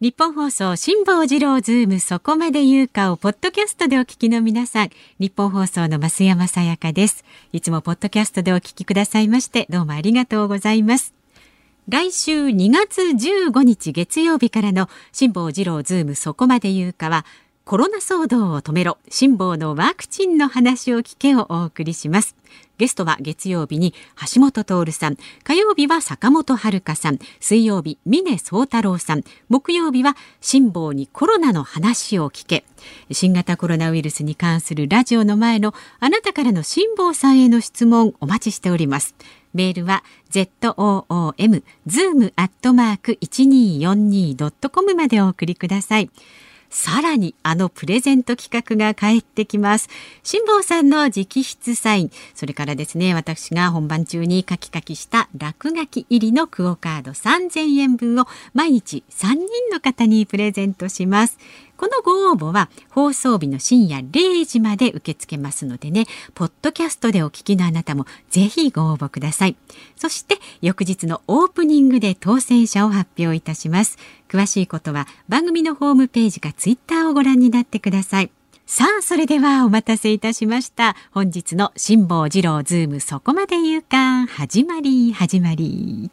ニッポン放送辛坊治郎ズームそこまで言うかをポッドキャストでお聞きの皆さん。ニッポン放送の増山さやかです。いつもポッドキャストでお聞きくださいましてどうもありがとうございます。来週2月15日月曜日からの辛坊治郎ズームそこまで言うかはコロナ騒動を止めろ。辛坊のワクチンの話を聞けをお送りします。ゲストは月曜日に橋下徹さん。火曜日は坂本遥さん。水曜日峰宗太郎さん。木曜日は辛坊にコロナの話を聞け。新型コロナウイルスに関するラジオの前のあなたからの辛坊さんへの質問お待ちしております。メールは zoom zoom アットマーク 1242.com までお送りください。さらにあのプレゼント企画が帰ってきます。辛坊さんの直筆サイン、それからですね、私が本番中にカキカキした落書き入りのクオカード3000円分を毎日3人の方にプレゼントします。このご応募は放送日の深夜0時まで受け付けますのでね、ポッドキャストでお聞きのあなたもぜひご応募ください。そして翌日のオープニングで当選者を発表いたします。詳しいことは番組のホームページかツイッターをご覧になってください。さあ、それではお待たせいたしました。本日の辛坊治郎ズームそこまで言うか、始まり、始まり。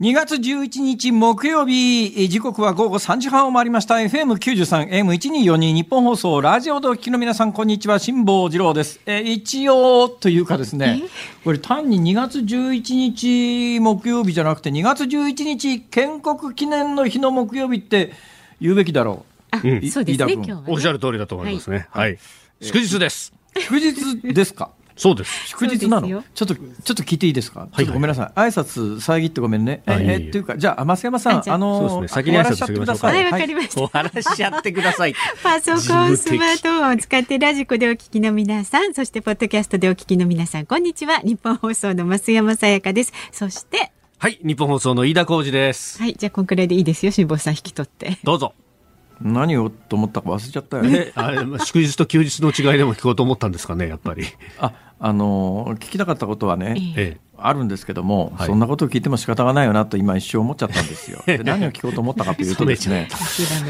2月11日木曜日、時刻は午後3時半を回りました。FM93、M1242 日本放送、ラジオでお聞きの皆さん、こんにちは、辛坊治郎です。えー一応というかですね、これ単に2月11日木曜日じゃなくて、2月11日建国記念の日の木曜日って言うべきだろあ、んそうですね、飯田君今日は、ね。おっしゃる通りだと思いますね。はい。祝日です。う。祝日ですか？そうです。祝日なそうですよの？ちょっと、ちょっと聞いていいですか、いちょっとごめんなさい。挨拶遮ってごめんね。ええっていうか、じゃあ、増山さん、あのそうですね先に挨拶しちゃってくださはい、い。わかりました。終わらしちゃってください。パソコン、スマートフォンを使ってラジコでお聞きの皆さん、そしてポッドキャストでお聞きの皆さん、こんにちは。日本放送の増山さやかです。そして、はい。日本放送の飯田浩二です。はい、じゃあこんくらいでいいですよ。辛坊さん引き取って。どうぞ。何をと思ったか忘れちゃったよね。え、あれ、祝日と休日の違いでも聞こうと思ったんですかね、やっぱり。あ、あのー聞きたかったことはね、ええ。あるんですけども、はいそんなことを聞いても仕方がないよなと今一瞬思っちゃったんですよ。で何を聞こうと思ったかというとですね、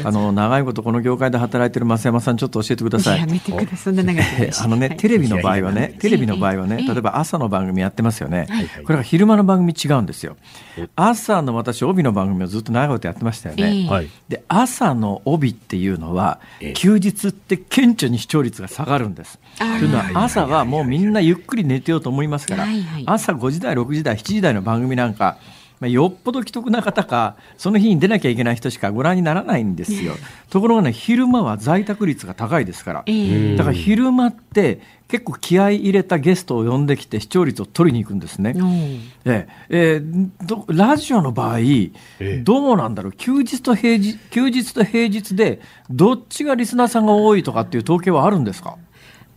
あの、長いことこの業界で働いてる増山さん、ちょっと教えてくださいや。めてください。あのね、はいテレビの場合はね、テレビの場合はね、ええ例えば朝の番組やってますよね。はいこれが昼間の番組違うんですよ。朝の私、帯の番組をずっと長いことやってましたよね。ええはい。で朝の帯っていうのは、ええ休日って顕著に視聴率が下がるんです。というのは朝はもうみんなゆっくり寝てようと思いますから、はいはい朝5時台6時台7時台の番組なんか、まあ、よっぽど既得な方かその日に出なきゃいけない人しかご覧にならないんですよ。ところがね昼間は在宅率が高いですから。ええ。だから昼間って結構気合い入れたゲストを呼んできて視聴率を取りに行くんですね。う。んえ。ええーどラジオの場合、えどうなんだろう？休日と平日休日と平日でどっちがリスナーさんが多いとかっていう統計はあるんですか？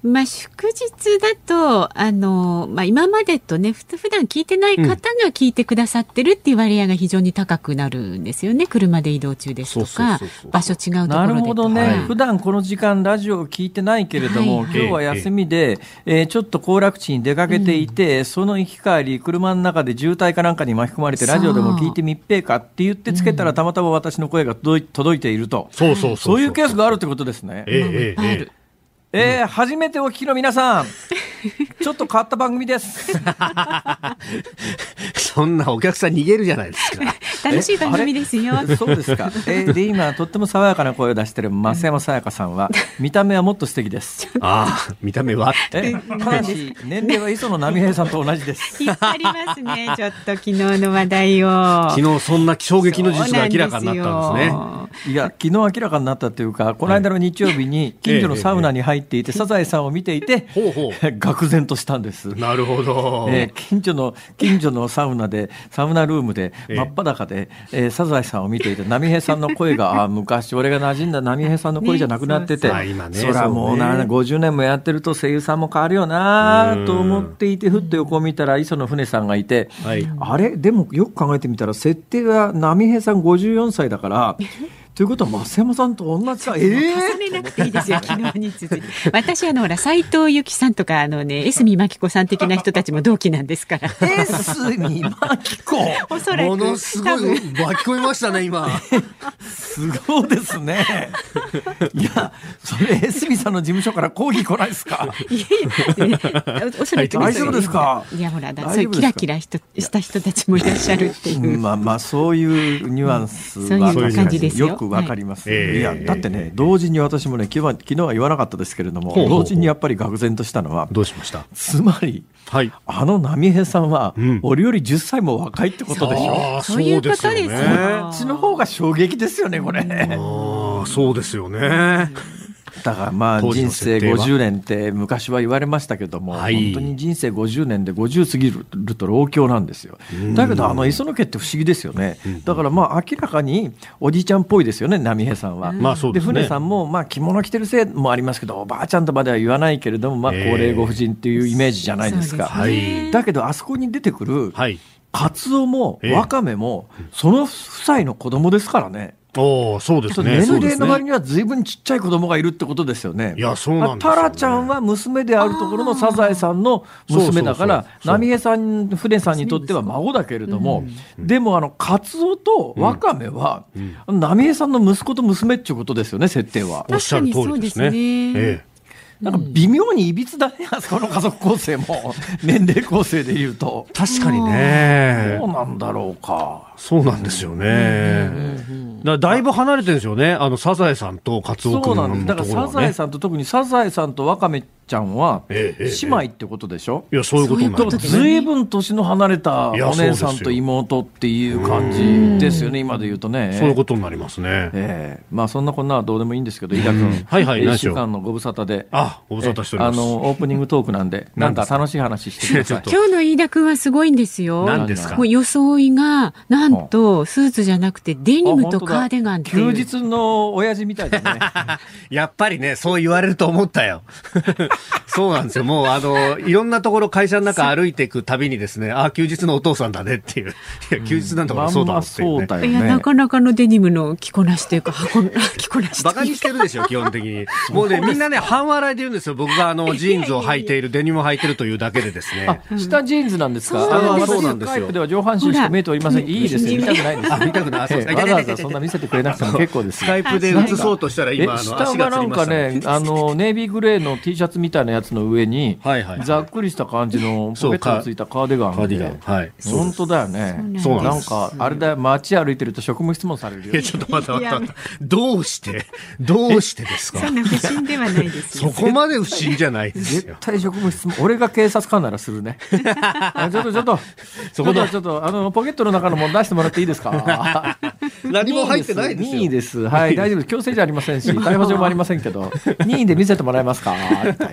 まあ、祝日だと、あの、まあ、今までとね、ふ普段聞いてない方が聞いてくださってるっていう割合が非常に高くなるんですよね。車で移動中ですとかそうそうそうそう、場所違うところで。なるほどね、はい。普段この時間ラジオを聞いてないけれども、はいはい。今日は休みで、えーちょっと行楽地に出かけていて、その行き帰り車の中で渋滞かなんかに巻き込まれてラジオでも聞いて密閉かって言ってつけたら、たまたま私の声が届い届いていると、そうそうそう。そう。いうケースがあるってことですね。ええまあいっえええぱいあるえー初めてお聞きの皆さん、ちょっと変わった番組です。え そんなお客さん逃げるじゃないですか。楽しい番組ですよ。そうですか。えーで、今、とっても爽やかな声を出している増山さやかさんは、見た目はもっと素敵です。ああ、見た目は？って。え、ただし、年齢は磯野波平さんと同じです。引っ張りますね。ちょっと昨日の話題を。昨日そんな衝撃の事実が明らかになったんですね。いや、昨日明らかになったというか、この間の日曜日に近所のサウナに入っていて、サザエさんを見ていて、ほうほ愕然としたんです。う。なるほど。えー近所の近所のサウナでサウナルームでええ真っ裸で、えーサザエさんを見ていて波平さんの声があー昔俺が馴染んだ波平さんの声じゃなくなってて、ねそらもうなそうね50年もやってると声優さんも変わるよなと思っていてふっと横を見たら磯野船さんがいて、はいあれ？でもよく考えてみたら設定は波平さん54歳だから ということは増山さんと同じか。ええ重ねなくていいですよ、昨日に続いて。私、あの、ほら、斎藤由貴さんとか、あのね、江角真紀子さん的な人たちも同期なんですから。エスミマキコおそらく。ものすごい巻き込みましたね今。すごいですね。いやそれエスミさんの事務所から抗議来ないですか？いやいやおそらく大丈夫ですか？いや、ほら、だそういうキラキラ人した人たちもいらっしゃるっていう。まあまあそういうニュアンスそうはいう感じですよ。よくわかります、はい。い、やだってね同時に私もね昨日は昨日は言わなかったですけれどもほうほうほう。同時にやっぱり愕然としたのはどうしました？つまりはい。あの波平さんは、うん。俺より10歳も若いってことでしょ？ああそう。いうことですよね。こっちの方が衝撃ですよねこれ、ああそうですよねだからまあ人生の設定は50年って昔は言われましたけども、はい本当に人生50年で50過ぎると老境なんですよ。だけどあの磯野家って不思議ですよね。だからまあ明らかにおじいちゃんっぽいですよね波平さんは。まあそうですね船さんもまあ着物着てるせいもありますけどおばあちゃんとまでは言わないけれどもまあ高齢ご婦人っていうイメージじゃないですか。そうですねだけどあそこに出てくるはいカツオもええワカメもその夫妻の子供ですからね。おおそうですね年齢の割にはずいぶんちっちゃい子供がいるってことですよね。いやそうなんですよね。タラちゃんは娘であるところのサザエさんの娘だからそうそう。そう、そう。浪江さん、船さんにとっては孫だけれども、でもあの、カツオとワカメは、浪江さんの息子と娘っていうことですよね、設定は。おっしゃる通りですね。確かにそうですね。ええ。なんか微妙にいびつだね、あそこの家族構成も、年齢構成でいうと。確かにね。どうなんだろうか。そうなんですよね。だだいぶ離れてるんですよね。あの、サザエさんとカツオ君のそうなんです。だからサザエさんと特にサザエさんとワカメちゃんは、ええええ姉妹ってことでしょ？いや、そういうことになそういうこと。ずいぶん年の離れたお姉さんと妹っていう感じですよね、今で言うとね。そういうことになりますね。ええ。まあそんなこんなはどうでもいいんですけど、飯田君、はいはいえー何でしょう。一週間のご無沙汰で、あご無沙汰しております。えーあのオープニングトークなんで、なんか？楽しい話してください。ちょっ。と。今日の飯田君はすごいんですよ。何ですか？もう装いが、なんと、スーツじゃなくて、デニムとカーディガンっていう。休日の親父みたいだね。やっぱりね、そう言われると思ったよ。そうなんですよ。もう、あの、いろんなところ会社の中歩いていくたびにですね、あ、休日のお父さんだねっていう。いや、休日なんだからそうだっていうね。まんまそうだよいや、なかなかのデニムの着こなしというか、運び着こなし。バカにしてるでしょ、基本的に。もうね、みんなね、半笑いで言うんですよ。僕があの、ジーンズを履いている、デニムを履いてるというだけでですね。あ、下ジーンズなんですか？そうなんですあのそうなんですよでは上半身しか見えておりません。いいですよ。見たくないです見たくないあそうですええわざわざそんな見せてくれなくても結構ですよ。スカイプで映そうとしたらえ今、あの、下足がつがなんかね。、あの ネイビーグレーの T シャツみたいなやつの上に、はいはいはいざっくりした感じのポケットのついたカーディガンカーディガン。はい。本当だよね。そうなんかあれだよ街歩いてると職務質問されるよいや、。ちょっと待って待って待って。どうして？どうしてですか？そんな不審ではないですそよ。こまで不審じゃないです絶よ。対職務質問。俺が警察官ならするね。あちょっとちょっと。そこだちょっとちょっとあのポケットの中のもの出してもらっていいですか？何も入ってないですよ。任意です。はい、大丈夫です。強制じゃありませんし、逮捕状もありませんけど、任意で見せてもらえますか？みたい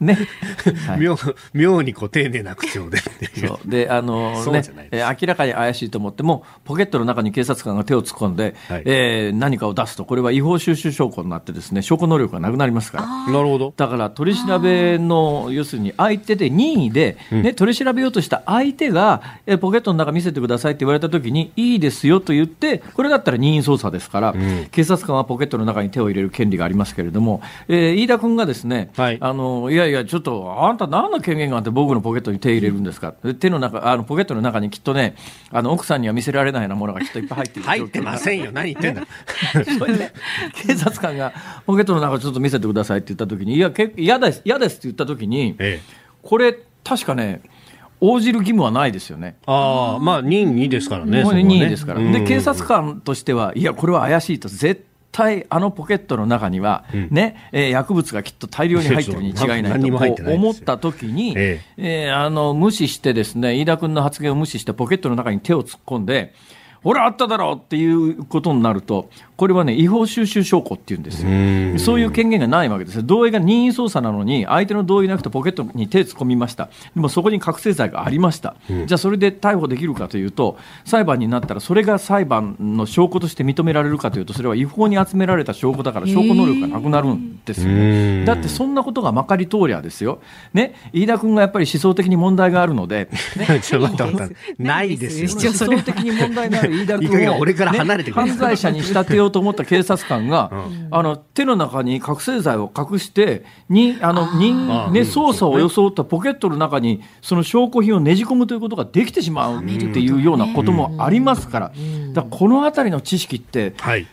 ね。はい妙妙にこう丁寧な口調で。そうであのね明らかに怪しいと思ってもポケットの中に警察官が手を突っ込んで、はいえー何かを出すとこれは違法収集証拠になってですね証拠能力がなくなりますから。なるほど。だから取り調べの要するに相手で任意で、ね取り調べようとした相手がえーポケットの中見せてくださいって言われたときにいいですよと言ってこれだったら任意捜査ですから、警察官はポケットの中に手を入れる権利がありますけれども、えー飯田君がですね、はいあのいやいやちょっとあんた何の権限があって僕のポケットに手入れるんですか、手の中あのポケットの中にきっとねあの奥さんには見せられないようなものがきっといっぱい入っている入ってませんよ。何言ってんだ？警察官がポケットの中ちょっと見せてくださいって言ったときに、いや、け嫌です、嫌ですって言ったときに、ええ。これ、確かね、応じる義務はないですよね。ああ、まあ、任意ですからね任意ですから。で、警察官としては、いや、これは怪しいと、絶対あのポケットの中には、ね、えー薬物がきっと大量に入ってるに違いないと思ったときに、え。えーあの、無視してですね、飯田君の発言を無視して、ポケットの中に手を突っ込んで、ほら、あっただろうっていうことになると、これはね、違法収集証拠っていうんですよ。そういう権限がないわけですよ。同意が任意捜査なのに、相手の同意なくてポケットに手突っ込みました。でもそこに覚醒剤がありました。じゃあそれで逮捕できるかというと、裁判になったらそれが裁判の証拠として認められるかというと、それは違法に集められた証拠だから証拠能力がなくなるんですよね。だってそんなことがまかり通りゃですよ。ね、飯田君がやっぱり思想的に問題があるので、ね、ちょっと待って。ないですよ。思想的に問題のある飯田いい加君を、減俺から離れてくれね犯罪者に仕立てよううと思った警察官が、あの手の中に覚醒剤を隠してにあの人、ね、捜査を装ったポケットの中にその証拠品をねじ込むということができてしまうっていうようなこともありますから、だからこの辺りの知識って、はい。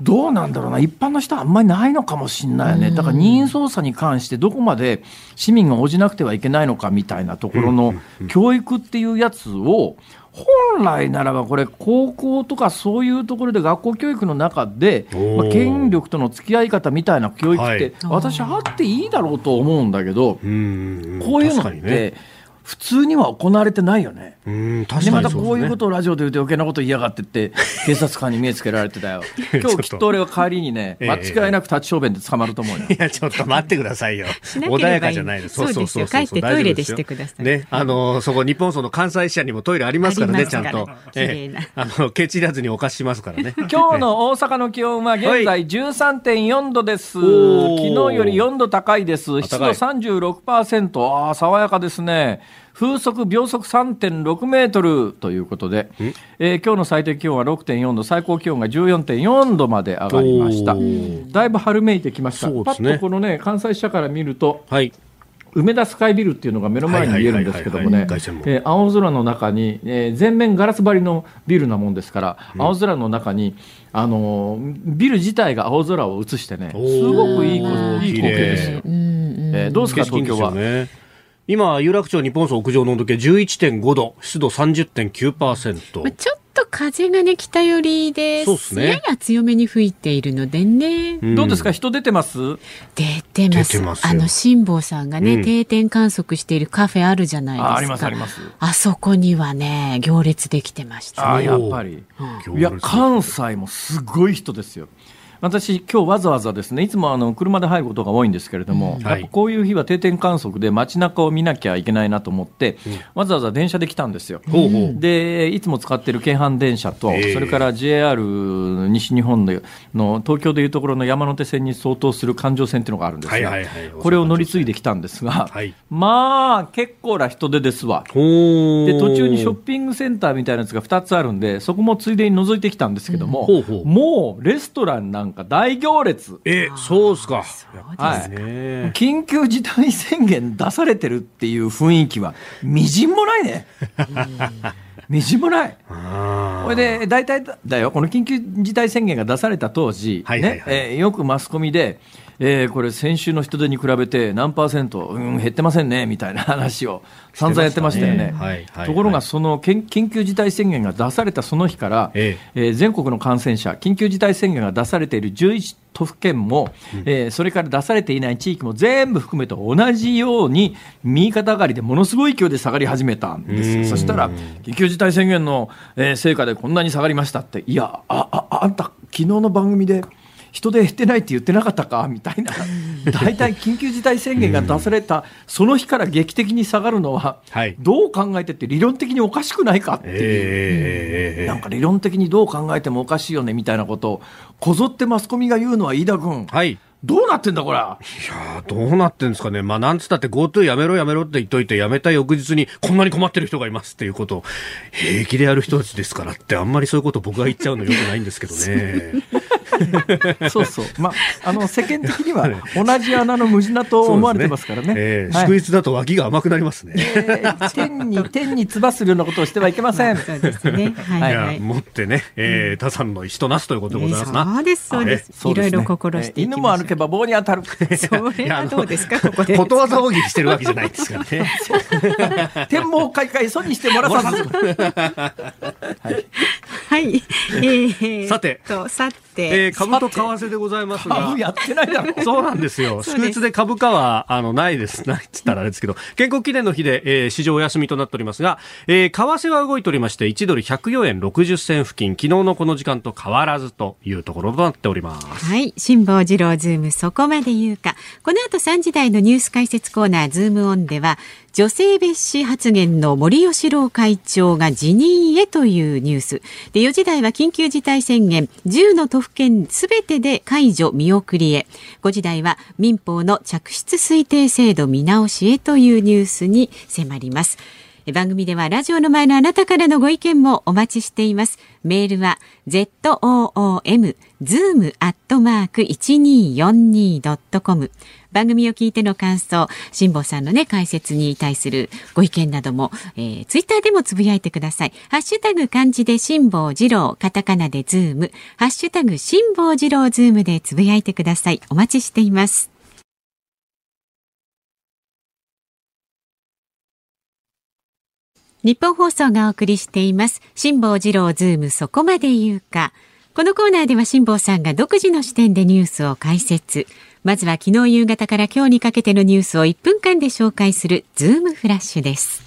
どうなんだろうな、一般の人はあんまりないのかもしれないよね、だから任意捜査に関して、どこまで市民が応じなくてはいけないのかみたいなところの教育っていうやつを、本来ならば、これ、高校とかそういうところで学校教育の中で、まあ、権力との付き合い方みたいな教育って、私、あっていいだろうと思うんだけど、こういうのって、普通には行われてないよね。うんでまたこういうことをラジオで言うと余計なこと言いやがってって 警察官に目つけられてたよ。今日きっと俺は帰りにね間違いなく立ち小便で捕まると思うよ、いやちょっと待ってくださいよ。穏やかじゃないです。そうそうそう帰ってトイレでしてください。ねあのそこ日本その関西支社にもトイレありますからねちゃんと、ええ、あのケチらずにお貸ししますからね。今日の大阪の気温は現在13.4度です、はい、昨日より4度高いです。湿度36%ああ爽やかですね風速秒速3.6メートルということで、えー、今日の最低気温は6.4度、最高気温が14.4度まで上がりました。だいぶ春めいてきました。ね、パッとこのね、関西支社から見ると、はい、梅田スカイビルっていうのが目の前に見えるんですけどもね、青空の中に、えー、全面ガラス張りのビルなもんですから、うん、青空の中に、あのー、ビル自体が青空を映してね、すごくいいいい光景ですよ。えー、どうですか、東京は？今、有楽町日本層屋上の温度計11.5度、湿度30.9%。ちょっと風がね、北寄りでそうですね。やや強めに吹いているのでね。うん、どうですか？人出てます？出てます。ますあの、辛坊さんがね、うん、定点観測しているカフェあるじゃないですか。あります、あります。あそこにはね、行列できてました、ね。あ、やっぱり。うん、いや、関西もすごい人ですよ。私、今日わざわざですねいつもあの車で入ることが多いんですけれども、うん。はい、こういう日は定点観測で街中を見なきゃいけないなと思って、うん、わざわざ電車で来たんですよ。うん、でいつも使ってる京阪電車と、それから JR 西日本の東京でいうところの山手線に相当する環状線っていうのがあるんですよ、はいはいはい、これを乗り継いできたんですが、はい、まあ結構な人出ですわ。で途中にショッピングセンターみたいなやつが2つあるんでそこもついでに覗いてきたんですけども、もうレストランなんか大行列。え、そうですか。はい。緊急事態宣言出されてるっていう雰囲気は、みじんもないね。みじんもない。これで、大体だよ、この緊急事態宣言が出された当時、ね、えよくマスコミで、えー、これ、先週の人手に比べて何パーセント、うん、減ってませんねみたいな話を散々やってましたよね。ところが、その緊急事態宣言が出されたその日から、ええ。ー、全国の感染者、緊急事態宣言が出されている11都府県も、うん、えー、それから出されていない地域も全部含めて同じように、右肩上がりでものすごい勢いで下がり始めたんですそしたら、緊急事態宣言の、えー、成果でこんなに下がりましたって、いや、あああんた、昨日の番組で、人手減ってないって言ってなかったかみたいな、大体緊急事態宣言が出された、その日から劇的に下がるのは、どう考えてって理論的におかしくないかっていう、なんか理論的にどう考えてもおかしいよねみたいなことを、こぞってマスコミが言うのは飯田君。はいどうなってんだ、これ。いやどうなってんですかね。まあ、なんつったって GoTo やめろやめろって言っといて、やめた翌日にこんなに困ってる人がいますっていうことを平気でやる人たちですからって、あんまりそういうこと僕が言っちゃうのよくないんですけどね。そうそう。まあ、あの、世間的には 同じ穴の無地なと思われてますからね。ねえー、祝日だと脇が甘くなりますね。えー、天に、天につするようなことをしてはいけません。そうですね。はい、はい。持ってね、えー、他さんの意となすということでございますな。そうです、そうです。いろいろ心して犬も歩けば棒に当たる。それはどうですか、ここで。ことわざ大喜利してるわけじゃないですからね。天網開会、損にしてもらさず。はい。はい。えー、さて。と、さて。えー、株と為替でございますが。株やってないだろ。そうなんですよ。祝日で株価は、あの、ないです。ないっつったらあれですけど、建国記念の日で、えー、市場お休みとなっておりますが、えー、為替は動いておりまして、1ドル104円60銭付近、昨日のこの時間と変わらずというところとなっております。はい。辛坊治郎ズーム、そこまで言うか。この後3時台のニュース解説コーナー、ズームオンでは、女性蔑視発言の森喜朗会長が辞任へというニュース。で4時台は緊急事態宣言。10の都府県すべてで解除見送りへ。5時台は民法の嫡出推定制度見直しへというニュースに迫ります。番組ではラジオの前のあなたからのご意見もお待ちしています。メールは zoom zoom アットマーク 1242.com 番組を聞いての感想、辛坊さんのね、解説に対するご意見なども、えー、ツイッターでもつぶやいてください。ハッシュタグ漢字で辛坊治郎、カタカナでズーム、ハッシュタグ辛坊治郎ズームでつぶやいてください。お待ちしています。日本放送がお送りしています。辛坊治郎ズームそこまで言うか。このコーナーでは辛坊さんが独自の視点でニュースを解説。まずは昨日夕方から今日にかけてのニュースを1分間で紹介するズームフラッシュです。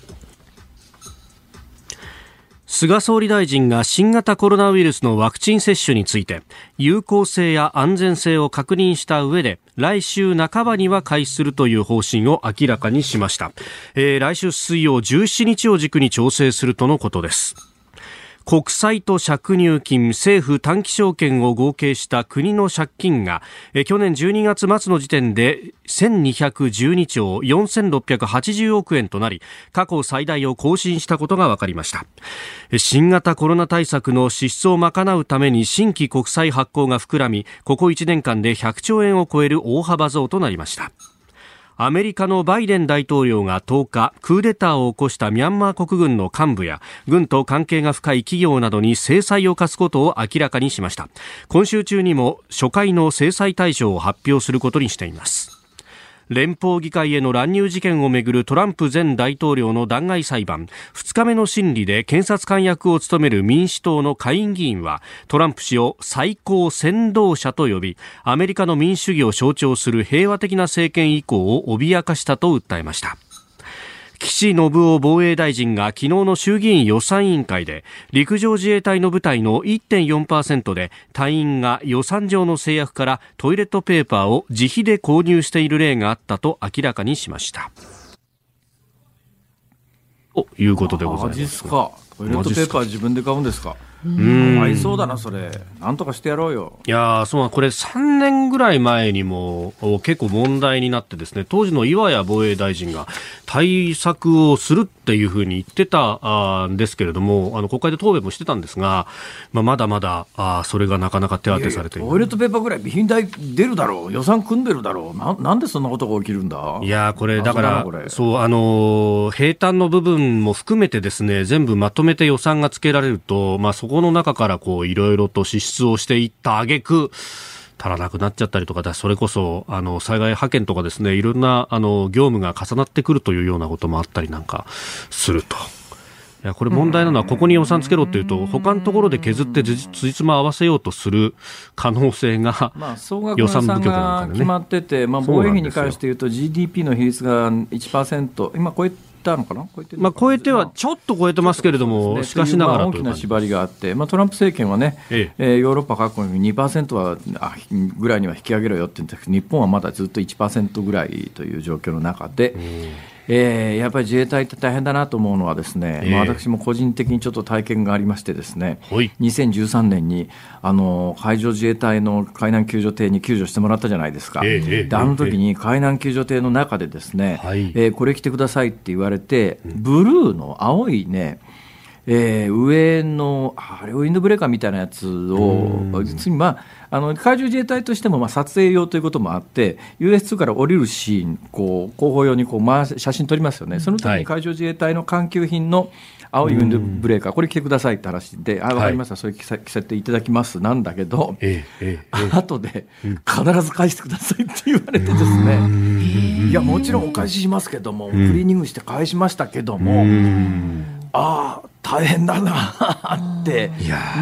菅総理大臣が新型コロナウイルスのワクチン接種について有効性や安全性を確認した上で来週半ばには開始するという方針を明らかにしました、えー、来週水曜17日を軸に調整するとのことです。国債と借入金、政府短期証券を合計した国の借金が、去年12月末の時点で1212兆4680億円となり、過去最大を更新したことが分かりました。新型コロナ対策の支出を賄うために新規国債発行が膨らみ、ここ1年間で100兆円を超える大幅増となりました。アメリカのバイデン大統領が10日クーデターを起こしたミャンマー国軍の幹部や軍と関係が深い企業などに制裁を科すことを明らかにしました。今週中にも初回の制裁対象を発表することにしています。連邦議会への乱入事件をめぐるトランプ前大統領の弾劾裁判。2日目の審理で検察官役を務める民主党の下院議員はトランプ氏を最高先導者と呼びアメリカの民主主義を象徴する平和的な政権以降を脅かしたと訴えました。岸信夫防衛大臣が昨日の衆議院予算委員会で陸上自衛隊の部隊の1.4%で隊員が予算上の制約からトイレットペーパーを自費で購入している例があったと明らかにしました。ということでございますか。トイレットペーパー自分で買うんですか。かわいそうだな、それ。なんとかしてやろうよ。いやそう、これ3年ぐらい前にも結構問題になってですね、当時の岩谷防衛大臣が対策をするっていうふうに言ってたんですけれども、あの、国会で答弁もしてたんですが、まあ、まだまだ、あそれがなかなか手当てされていトイレットペーパーぐらい備品代出るだろう、予算組んでるだろう。ななんでそんなことが起きるんだ？いやこれ、だから、そう、あの、平坦の部分も含めてですね、全部まとめて予算がつけられると、まあ、そこの中からこういろいろと支出をしていった挙句足らなくなっちゃったりとか、それこそ、あの、災害派遣とかですね、いろんな、あの、業務が重なってくるというようなこともあったりなんかすると。いや、これ問題なのは、ここに予算つけろっていうと、他のところで削ってつじつま合わせようとする可能性が、まあ、総額予算部局なんかね。決まってて、まあ、防衛費に関して言うと GDP の比率が1%、今超えたのかな？超えてまあ、超えては、ちょっと超えてますけれども、ね、しかしながら大きな縛りがあって、まあ、トランプ政権はね、ええ。えー、ヨーロッパ各国に2%はあぐらいには引き上げろよって言うんですけど、日本はまだずっと1%ぐらいという状況の中で。えー、やっぱり自衛隊って大変だなと思うのはですね、えー、まあ、私も個人的にちょっと体験がありましてですね、はい、2013年にあの海上自衛隊の海難救助艇に救助してもらったじゃないですか、えー、であの時に海難救助艇の中でですね、えー、えー、これ着てくださいって言われて、ブルーの青いね、えー、上のあれウィンドブレーカーみたいなやつを、まああの海上自衛隊としてもまあ撮影用ということもあって、US2 から降りるシーン、こう広報用にこう回写真撮りますよね、その時に海上自衛隊の環境品の青いウィンドブレーカー、これ着てくださいって話で、あ分かりました、それ着せ着せていただきます。なんだけど、ええええ、後で必ず返してくださいって言われてですね、いや、もちろんお返ししますけども、クリーニングして返しましたけども、ああ、大変だなって、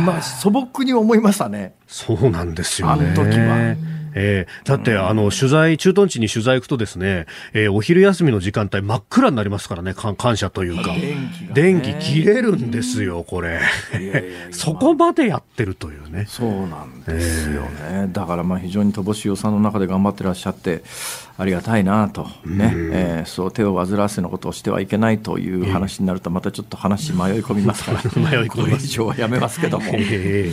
まあ、素朴に思いましたね。そうなんですよね。あの時は。えー、だって、あの、取材、駐屯地に取材行くとですね、えー、お昼休みの時間帯真っ暗になりますからね、感謝というか。電気、ね、切れるんですよ、これ。そこまでやってるというね。そうなんですよね。えー、だから、まあ、非常に乏しい予算の中で頑張ってらっしゃって、ありがたいなとね、えー、そう手を煩わせのことをしてはいけないという話になるとまたちょっと話迷い込みますから 迷い込み以上はやめますけども、え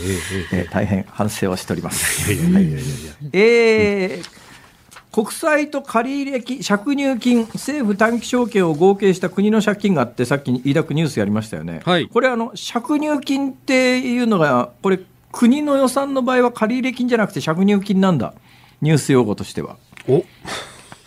ー、大変反省をしております。えー国債と借入金、借入金、政府短期証券を合計した国の借金があって、さっき飯田君ニュースやりましたよね。はい、これあの、借入金っていうのが、これ、国の予算の場合は借入金じゃなくて借入金なんだ。ニュース用語としては。お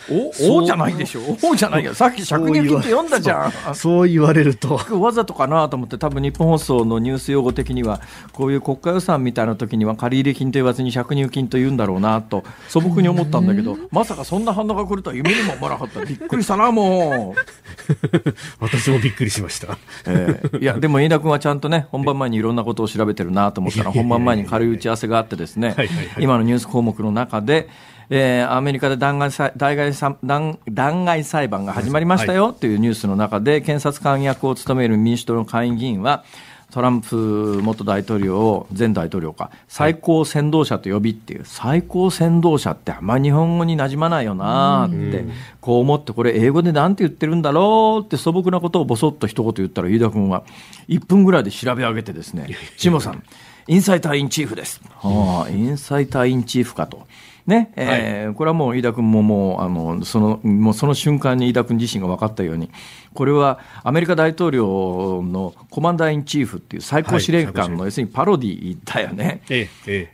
おおじゃないでしょ。おじゃないよさっき借入金って読んだじゃん。そう言われると。わざとかなと思って多分日本放送のニュース用語的にはこういう国家予算みたいな時には借入金と言わずに借入金と言うんだろうなと素朴に思ったんだけどまさかそんな反応が来るとは夢にも思わなかった。びっくりしたなもう。私もびっくりしました、えー、いやでも飯田君はちゃんとね本番前にいろんなことを調べてるなと思ったら本番前に軽い打ち合わせがあってですね今のニュース項目の中でえー、アメリカで弾劾弾劾弾弾劾裁判が始まりましたよというニュースの中で、検察官役を務める民主党の下院議員は、トランプ元大統領を、前大統領か、最高先導者と呼びっていう、最高先導者ってあんまり日本語になじまないよなって、こう思って、これ、英語でなんて言ってるんだろうって素朴なことをぼそっと一言言ったら、飯田君は、1分ぐらいで調べ上げてですね、下さん、インサイターインチーフです。ああ、インサイターインチーフかと。ね、えー、はい、これはもう飯田君ももう、あの、その、もうその瞬間に飯田君自身が分かったように、これはアメリカ大統領のコマンダーインチーフっていう最高司令官の要するにパロディだよね。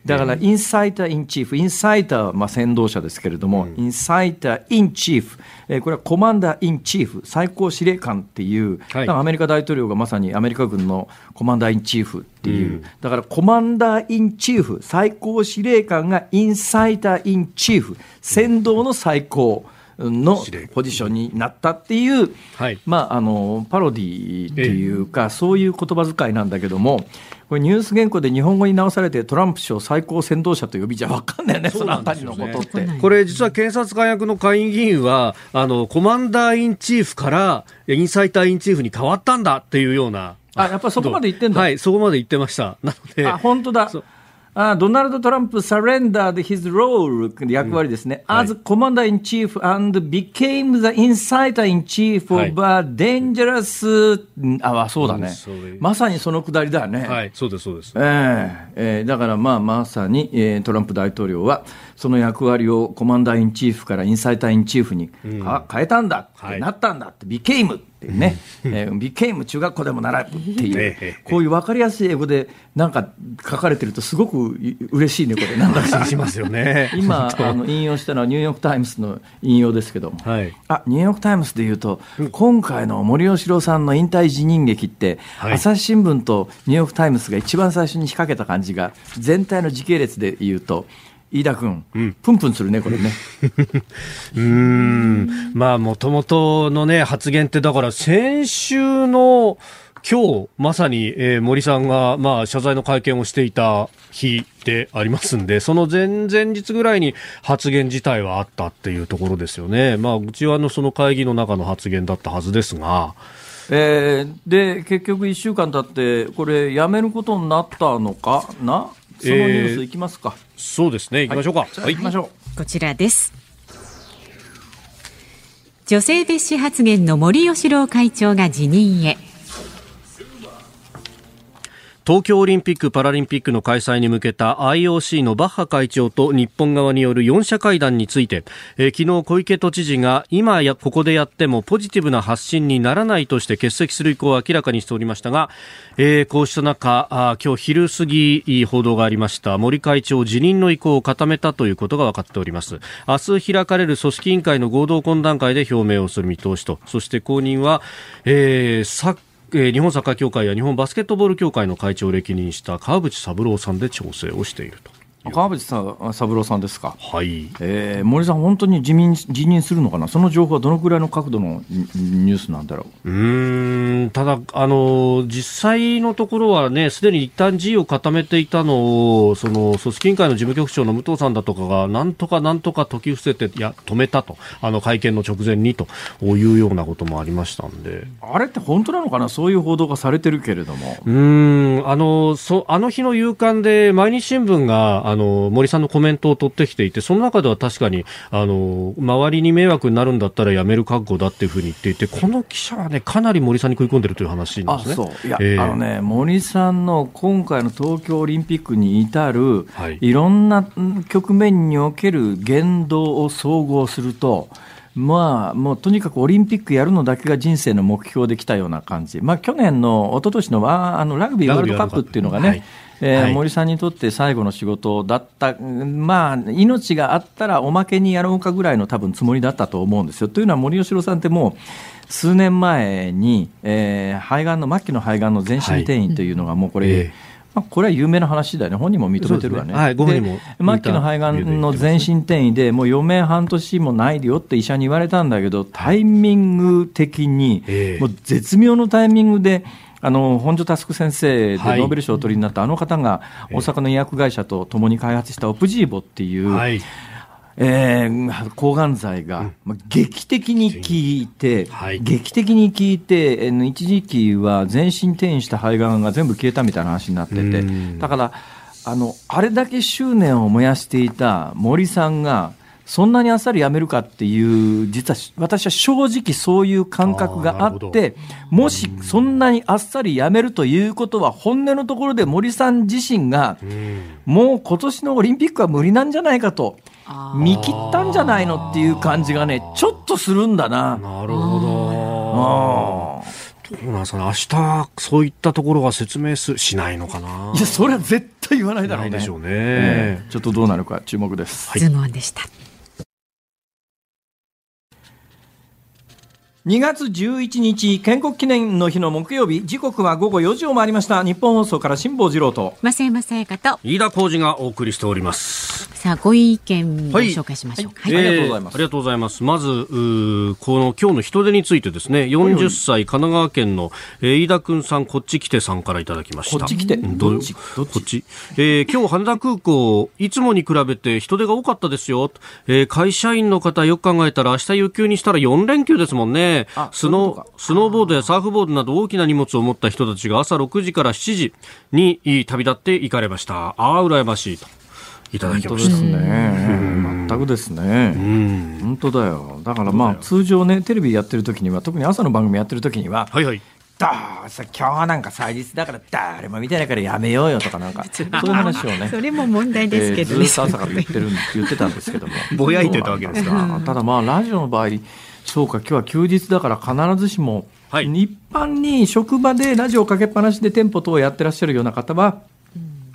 だから、インサイターインチーフ、インサイターはまあ先導者ですけれども、インサイターインチーフ、えこれはコマンダーインチーフ、最高司令官っていう、アメリカ大統領がまさにアメリカ軍のコマンダーインチーフっていう、だからコマンダーインチーフ、最高司令官がインサイターインチーフ、先導の最高。のポジションになったっていう、はい、まあ、あのパロディっていうか、ええ、そういう言葉遣いなんだけども、これニュース原稿で日本語に直されてトランプ氏を最高先導者と呼びじゃ分かんないよね、そのあたりのことって。これ実は検察官役の下院議員はあのコマンダーインチーフからインサイターインチーフに変わったんだっていうような。あ、やっぱそこまで言ってんだ。はい、そこまで言ってました。なので。あ、本当だ。あドナルド・トランプ surrendered his role 役割ですね、うんはい、as commander in chief and became the insider in chief of a dangerous、ああそうだね、まさにそのくだりだよね。はい、そうですそうです。えー、えー、だからまあまさに、えー、トランプ大統領はその役割を commander in chief から inciter in chief に、うん、変えたんだって、なったんだって、became っていうね、えー、 became 中学校でも習うっていう、こういう分かりやすい英語でなんか書かれてると、すごく嬉しいね、これ、なんだかしますよね。今 あの、引用したのはニューヨーク・タイムズの引用ですけども、はい、あニューヨーク・タイムズでいうと、今回の森喜朗さんの引退辞任劇って、はい、朝日新聞とニューヨーク・タイムズが一番最初に仕掛けた感じが、全体の時系列でいうと、飯田君、うん、プンプンするね、これね。うん、まあ、もともとのね、発言って、だから先週の、今日、まさに、えー、森さんが、まあ、謝罪の会見をしていた日でありますんで、その前々日ぐらいに発言自体はあったっていうところですよね。まあ、うちはのその会議の中の発言だったはずですが、えー、で、結局1週間経って、これ、やめることになったのかな？そのニュースいきますか、えー、そうですね、いきましょうか。はい、行きましょう。こちらです。女性蔑視発言の森喜朗会長が辞任へ。東京オリンピック・パラリンピックの開催に向けた IOC のバッハ会長と日本側による4者会談について、えー、昨日小池都知事が今やここでやってもポジティブな発信にならないとして欠席する意向を明らかにしておりましたが、えー、こうした中あ今日昼過ぎ報道がありました。森会長辞任の意向を固めたということが分かっております。明日開かれる組織委員会の合同懇談会で表明をする見通しと。そして後任は、えー、えー、日本サッカー協会や日本バスケットボール協会の会長を歴任した川淵三郎さんで調整をしていると。川淵三郎さんですか、はい。えー、森さん、本当に辞任辞任するのかな、その情報はどのくらいの角度のニュースなんだろう。うん。ただあの、実際のところはね、すでに一旦辞意を固めていたのを、その組織委員会の事務局長の武藤さんだとかが、なんとかなんとか解き伏せて、いや、止めたと、あの会見の直前にというようなこともありましたんで。あれって本当なのかな、そういう報道がされてるけれども。うん。あのそあの日の夕刊で、毎日新聞があの森さんのコメントを取ってきていてその中では確かにあの周りに迷惑になるんだったらやめる覚悟だっていうふうに言っていてこの記者はねかなり森さんに食い込んでるという話なんですね。そういや、えー、あのね森さんの今回の東京オリンピックに至る、はい、いろんな局面における言動を総合すると。まあ、もうとにかくオリンピックやるのだけが人生の目標できたような感じ、まあ、去年の一昨年のあのラグビーワールドカップっていうのがね、えーはい、森さんにとって最後の仕事だった、まあ、命があったらおまけにやろうかぐらいの多分つもりだったと思うんですよ。というのは森喜朗さんってもう数年前に、えー、肺がんの末期の肺がんの全身転移というのがもうこれ、はいえ。ーまあ、これは有名な話だよね、本人も認めてるわね、ね。はい、ご本人も末期の肺がんの全身転移で、もう余命半年もないよって医者に言われたんだけど、タイミング的に、もう絶妙のタイミングで、あの本庶佑先生でノーベル賞をお取りになったあの方が大阪の医薬会社と共に開発したオプジーボっていう、はい。えー、抗がん剤が、うん、劇的に効いて、はい、劇的に効いて、えー、一時期は全身転移した肺がんが全部消えたみたいな話になってて、だからあの、あれだけ執念を燃やしていた森さんが、そんなにあっさりやめるかっていう、実は私は正直そういう感覚があって、もしそんなにあっさりやめるということは、本音のところで森さん自身が、もう今年のオリンピックは無理なんじゃないかと。見切ったんじゃないのっていう感じがね、ちょっとするんだな。なるほど。どうなんですかね、明日そういったところは説明すしないのかな。いや、それは絶対言わないだろうね。でしょうね、えー、ちょっとどうなるか注目です。はい、ズームでした。2月11日建国記念の日の木曜日。時刻は午後4時を回りました。日本放送から辛坊治郎と。増山さやかと。飯田浩二がお送りしておりますさあご意見を紹介しましょう、はい。はい、ありがとうござい。ます、ありがとうございます。まずこの今日の人手についてですね40歳神奈川県の、えー、飯田君さんこっち来てさんからいただきました。こっち来て。どっち？こっち、えー、今日羽田空港いつもに比べて人手が多かったですよ、えー、会社員の方よく考えたら明日有給にしたら4連休ですもんね。スノスノーボードやサーフボードなど大きな荷物を持った人たちが朝6時から7時に旅立って行かれました。ああ、羨ましいと。いただきました。ですね。全くですね。本当だよ。だからまあ通常ねテレビやってる時には特に朝の番組やってる時には、はいはい。どうせ今日はなんか祭日だから誰も見てないからやめようよとかなんか そういう話をねそれも問題ですけどね、えー、ずっと朝から言ってる言ってたんですけども ぼやいてたわけですかただまあラジオの場合そうか、今日は休日だから必ずしも、はい、一般に職場でラジオかけっぱなしで店舗等をやってらっしゃるような方は、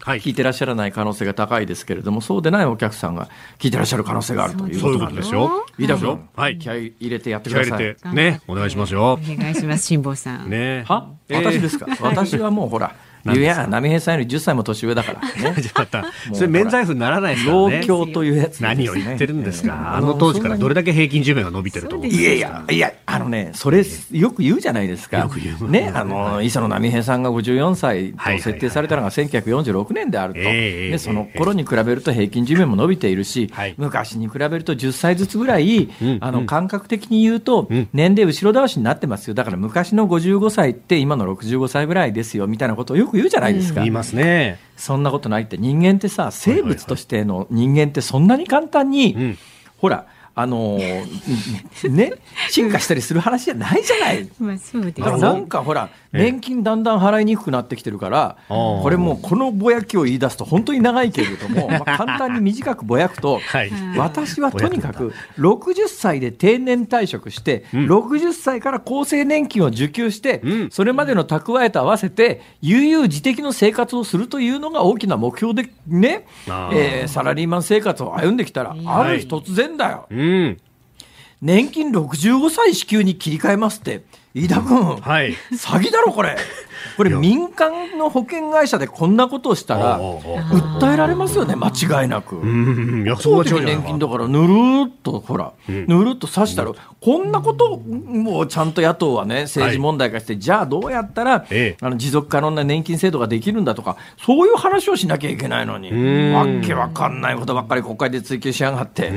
聞いてらっしゃらない可能性が高いですけれども、そうでないお客さんが聞いてらっしゃる可能性があるということなんですよ。飯田君、はい、気合い入れてやってください。ね、お願いしますよ。お願いします、辛坊さん。ね、は、私ですか？私はもうほら。いや、波平さんより10歳も年上だから。ね、また、それ免罪符にならないですかね。老境というやつ、ね、何を言ってるんですか？あの当時からどれだけ平均寿命が伸びてると思ういやいや、いや、あのね、それ、よく言うじゃないですか。よく言う。ね、あの、磯野波平さんが54歳と設定されたのが1946年であると。で、その頃に比べると平均寿命も伸びているし、昔に比べると10歳ずつぐらい、あの、感覚的に言うと、年齢後ろ倒しになってますよ。だから昔の55歳って今の65歳ぐらいですよ、みたいなことをよく言うじゃないですか。言いますね。そんなことないって人間ってさ生物としての人間ってそんなに簡単に、ほらあのー、ね、進化したりする話じゃないじゃない。まあそうですなんかほら、年金だんだん払いにくくなってきてるから、これもうこのぼやきを言い出すと本当に長いけれども、まあ、簡単に短くぼやくと、はい、私はとにかく60歳で定年退職して、うん、60歳から厚生年金を受給して、うん、それまでの蓄えと合わせて、悠々自適の生活をするというのが大きな目標でね、えー、サラリーマン生活を歩んできたら、ある日突然だよ。うん、年金65歳支給に切り替えますって、飯田君、はい、詐欺だろ、これ。これ民間の保険会社でこんなことをしたら訴えられますよね間違いなく。年金だからぬるっとほら、ぬるっとさしたら、こんなこともちゃんと野党はね政治問題化して、じゃあどうやったら、あの持続可能な年金制度ができるんだとかそういう話をしなきゃいけないのに。わけわかんないことばっかり国会で追及しやがって。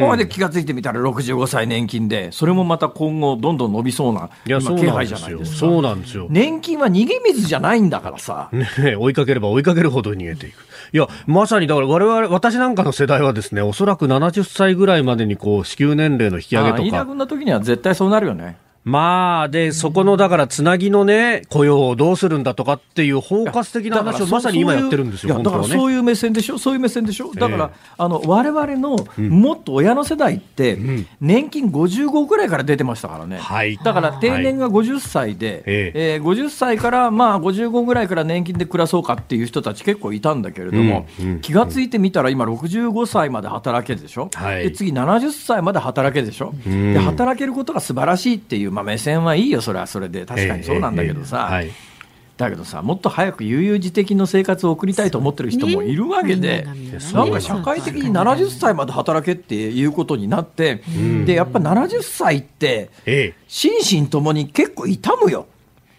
ほいで気が付いてみたら65歳年金でそれもまた今後どんどん伸びそうな今気配じゃないですか。そうなんですよ。年金は2げ水じゃないんだからさ。ね、追いかければ追いかけるほど逃げていく。いや、まさにだから我々、私なんかの世代はですね、おそらく70歳ぐらいまでにこう、支給年齢の引き上げとか。飯田君の時には絶対そうなるよね。まあ、で、そこの、だから、つなぎのね、雇用をどうするんだとかっていう包括的な話をまさに今やってるんですよ、だからそういう目線でしょ、そういう目線でしょ、だから、あの我々のもっと親の世代って、年金55ぐらいから出てましたからね、だから定年が50歳で、ええ。50歳からまあ55ぐらいから年金で暮らそうかっていう人たち結構いたんだけれども、気がついてみたら、今、65歳まで働けるでしょ、で次、70歳まで働けるでしょ、で働けることが素晴らしいっていう、まあ、目線はいいよ、それは。それで、確かにそうなんだけどさ。えーえーはい。だけどさもっと早く悠々自適の生活を送りたいと思ってる人もいるわけで、ね、なんか社会的に70歳まで働けっていうことになって、でやっぱ70歳って、心身ともに結構痛むよ。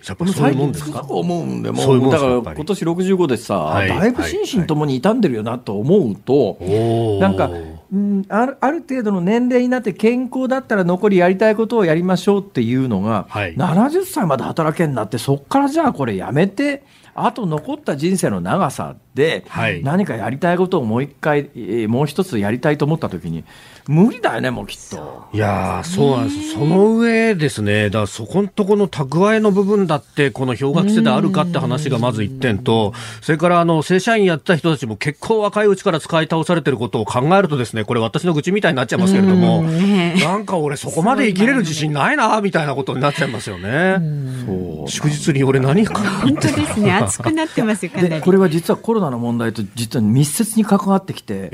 やっぱそういうもんですか？思うんで、もう。だから今年65でさ、はい、だいぶ心身ともに傷んでるよなと思うと、はい、なんか、うん、あるある程度の年齢になって健康だったら残りやりたいことをやりましょうっていうのが、はい、70歳まで働けんなって、そこからじゃあこれやめて、あと残った人生の長さで、何かやりたいことをもう一回、もう一つやりたいと思ったときに、無理だよね、もうきっと。いやそうなんです。その上ですね、だからそこのとこの蓄えの部分だって、この氷河期世であるかって話がまず一点と、それからあの正社員やった人たちも結構若いうちから使い倒されてることを考えるとですね、これ私の愚痴みたいになっちゃいますけれども、なんか俺そこまで生きれる自信ないな、みたいなことになっちゃいますよね。そう祝日に俺何か。本当ですね、熱くなってますよ、かなり。これは実はコロナの問題と実は密接に関わってきて、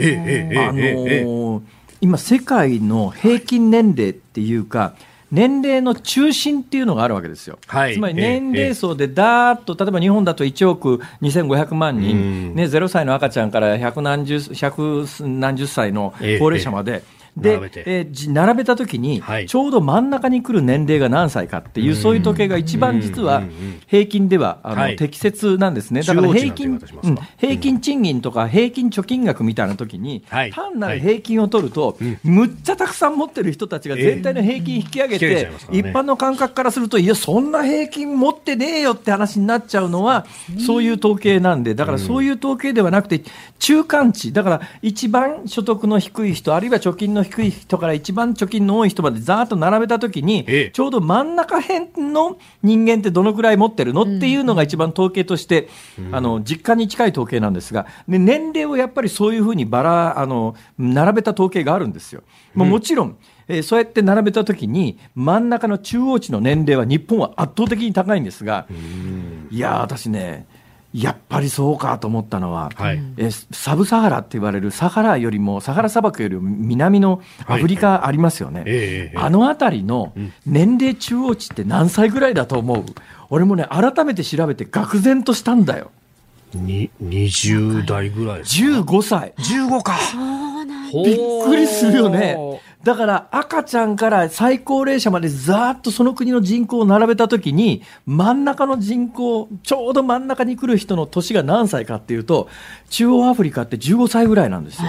あのー今、世界の平均年齢っていうか、年齢の中心っていうのがあるわけですよ。はい、つまり年齢層でだーっと、例えば日本だと1億2500万人、ね、0歳の赤ちゃんから百何十百何十歳の高齢者まで、で、えー、並べたときに、ちょうど真ん中に来る年齢が何歳かっていう、そういう統計が一番実は平均ではあの、適切なんですね。だから平均、うん、平均賃金とか平均貯金額みたいなときに、単なる平均を取ると、むっちゃたくさん持ってる人たちが全体の平均引き上げて、一般の感覚からすると、いや、そんな平均持ってねえよって話になっちゃうのは、そういう統計なんで、だからそういう統計ではなくて、中間値、だから一番所得の低い人、あるいは貯金の低い人から一番貯金の多い人までざーっと並べたときに、ええ、ちょうど真ん中辺の人間ってどのくらい持ってるのっていうのが一番統計として、うん、あの実感に近い統計なんですが、で年齢をやっぱりそういうふうにばらあの並べた統計があるんですよ。うん、もちろんえー、そうやって並べたときに、真ん中の中央値の年齢は日本は圧倒的に高いんですが、いや私ね、やっぱりそうかと思ったのは、はい、えサブサハラって言われるサハラよりもサハラ砂漠よりも南のアフリカありますよね、はいえー、あの辺りの年齢中央値って何歳ぐらいだと思う、俺もね改めて調べて愕然としたんだよ。に20代ぐらいですか？15歳。15かびっくりするよねだから赤ちゃんから最高齢者までざーっとその国の人口を並べたときに、真ん中の人口、ちょうど真ん中に来る人の年が何歳かっていうと、中央アフリカって15歳ぐらいなんですよ。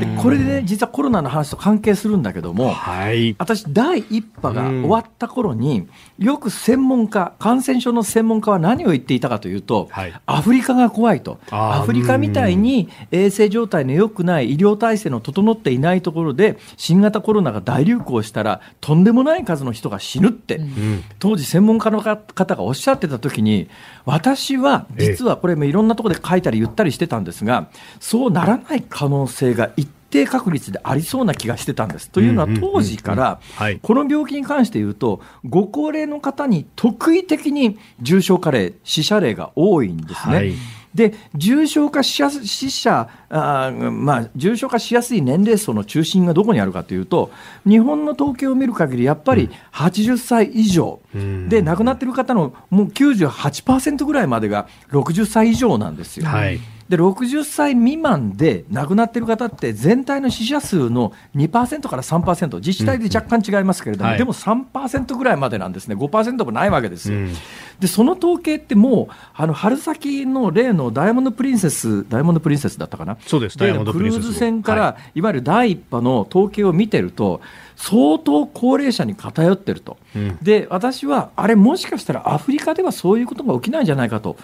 でこれでね、実はコロナの話と関係するんだけども、はい、私、第一波が終わった頃に、よく専門家、感染症の専門家は何を言っていたかというと、はい、アフリカが怖いと、アフリカみたいに衛生状態の良くない医療体制の整っていないところで、新型コロナが大流行したら、とんでもない数の人が死ぬって、うん、当時、専門家の方がおっしゃってたときに、私は実はこれもいろんなところで書いたり言ったりしてたんですが、そうならない可能性が一定確率でありそうな気がしてたんです。というのは当時からこの病気に関して言うとご高齢の方に特異的に重症化例死者例が多いんですね。はいで重症化しやす死者あ、まあ、重症化しやすい年齢層の中心がどこにあるかというと日本の統計を見る限りやっぱり80歳以上、うん、で亡くなっている方のもう98%ぐらいまでが60歳以上なんですよ。はいで60歳未満で亡くなっている方って全体の死者数の2%から3%自治体で若干違いますけれども、うんうん、でも3%ぐらいまでなんですね。5%もないわけですよ。うん、でその統計ってもうあの春先の例のダイヤモンド・プリンセスダイヤモンド・プリンセスだったかな？そうです。クルーズ船から、はい、いわゆる第一波の統計を見てると相当高齢者に偏ってると、うん、で私はあれもしかしたらアフリカではそういうことが起きないんじゃないかと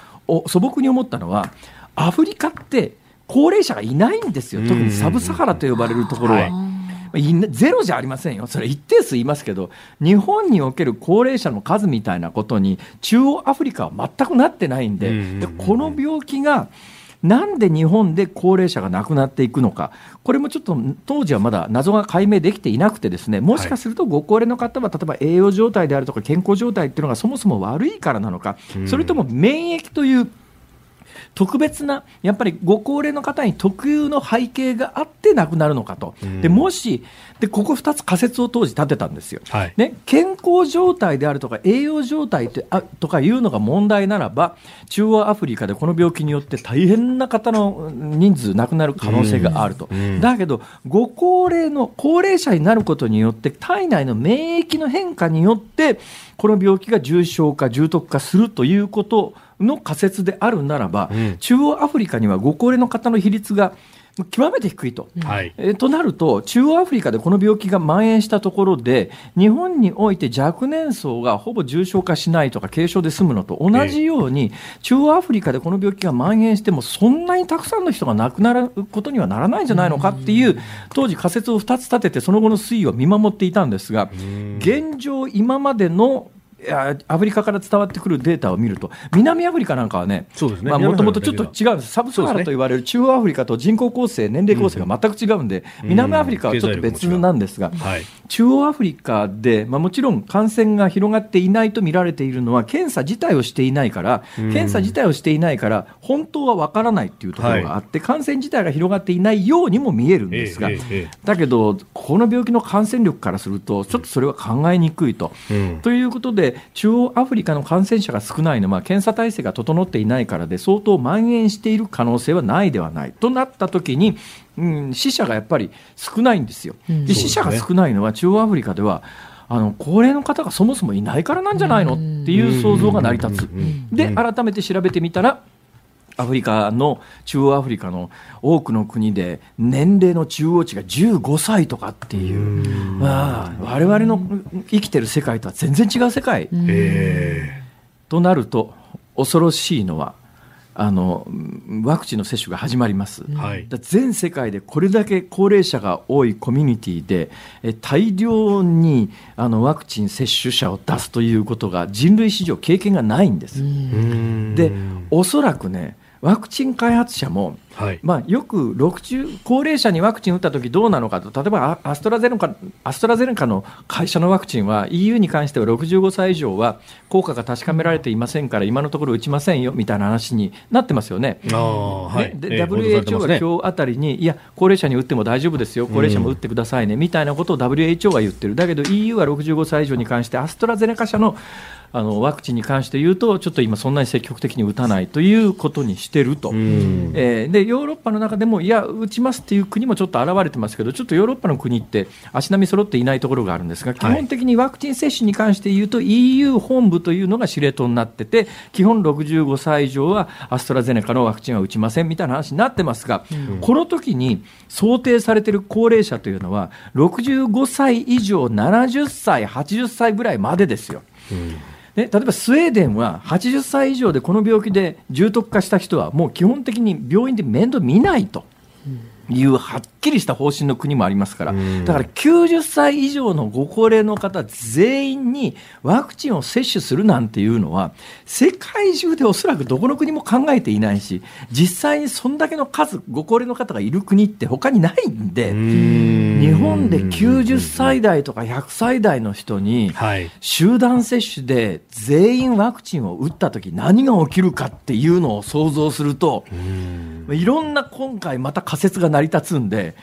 素朴に思ったのはアフリカって高齢者がいないんですよ、特にサブサハラと呼ばれるところは。ゼロじゃありませんよ、それ一定数いますけど、日本における高齢者の数みたいなことに、中央アフリカは全くなってないんで、でこの病気が、なんで日本で高齢者が亡くなっていくのか、これもちょっと当時はまだ謎が解明できていなくて、ですねもしかするとご高齢の方は、例えば栄養状態であるとか、健康状態っていうのがそもそも悪いからなのか、それとも免疫という特別な、やっぱりご高齢の方に特有の背景があって亡くなるのかと、でもし、でここ2つ仮説を当時立てたんですよ、はい、ね、健康状態であるとか、栄養状態ってあとかいうのが問題ならば、中央アフリカでこの病気によって大変な方の人数、亡くなる可能性があると、だけど、ご高齢の高齢者になることによって、体内の免疫の変化によって、この病気が重症化、重篤化するということの仮説であるならば、うん、中央アフリカにはご高齢の方の比率が極めて低いと、はい、えとなると、中央アフリカでこの病気が蔓延したところで、日本において若年層がほぼ重症化しないとか、軽症で済むのと同じように、えー、中央アフリカでこの病気が蔓延しても、そんなにたくさんの人が亡くなることにはならないんじゃないのかっていう、当時、仮説を2つ立てて、その後の推移を見守っていたんですが、現状、今までのアフリカから伝わってくるデータを見ると、南アフリカなんかはね、もともとちょっと違うんです、サブサハラと言われる中央アフリカと人口構成、年齢構成が全く違うんで、南アフリカはちょっと別なんですが、中央アフリカで、まあ、もちろん感染が広がっていないと見られているのは、検査自体をしていないから、検査自体をしていないから、本当は分からないっていうところがあって、感染自体が広がっていないようにも見えるんですが、だけど、この病気の感染力からすると、ちょっとそれは考えにくいと。ということで、中央アフリカの感染者が少ないのは、検査体制が整っていないからで、相当蔓延している可能性はないではないとなったときに、うん、死者がやっぱり少ないんですよ。で死者が少ないのは、中央アフリカでは、あの高齢の方がそもそもいないからなんじゃないのっていう想像が成り立つ。で、改めて調べてみたら、アフリカの中央アフリカの多くの国で年齢の中央値が15歳とかっていう。まあ我々の生きてる世界とは全然違う世界。となると恐ろしいのはあのワクチンの接種が始まります、はい、全世界でこれだけ高齢者が多いコミュニティで大量にあのワクチン接種者を出すということが人類史上経験がないんです。でおそらくねワクチン開発者も、はい、まあ、よく60高齢者にワクチン打ったときどうなのかと、例えばアストラゼネカアストラゼネカの会社のワクチンは EU に関しては65歳以上は効果が確かめられていませんから、今のところ打ちませんよみたいな話になってますよね。はい、で、WHO は今日あたりに、いや、高齢者に打っても大丈夫ですよ、高齢者も打ってくださいね、みたいなことを WHO は言ってる、だけど EU は65歳以上に関して、アストラゼネカ社のあのワクチンに関して言うと、ちょっと今、そんなに積極的に打たないということにしてると、えー、でヨーロッパの中でも、いや、打ちますっていう国もちょっと現れてますけど、ちょっとヨーロッパの国って足並み揃っていないところがあるんですが、基本的にワクチン接種に関して言うと、EU 本部というのが司令塔になってて、基本65歳以上はアストラゼネカのワクチンは打ちませんみたいな話になってますが、この時に想定されている高齢者というのは、65歳以上、70歳、80歳ぐらいまでですよ。うんね、例えばスウェーデンは80歳以上でこの病気で重篤化した人はもう基本的に病院で面倒見ないと。いう発きりした方針の国もありますから、だから90歳以上のご高齢の方全員にワクチンを接種するなんていうのは、世界中でおそらくどこの国も考えていないし、実際にそんだけの数、ご高齢の方がいる国って他にないんで、日本で90歳代とか100歳代の人に、集団接種で全員ワクチンを打った時何が起きるかっていうのを想像すると、いろんな今回また仮説が成り立つんで、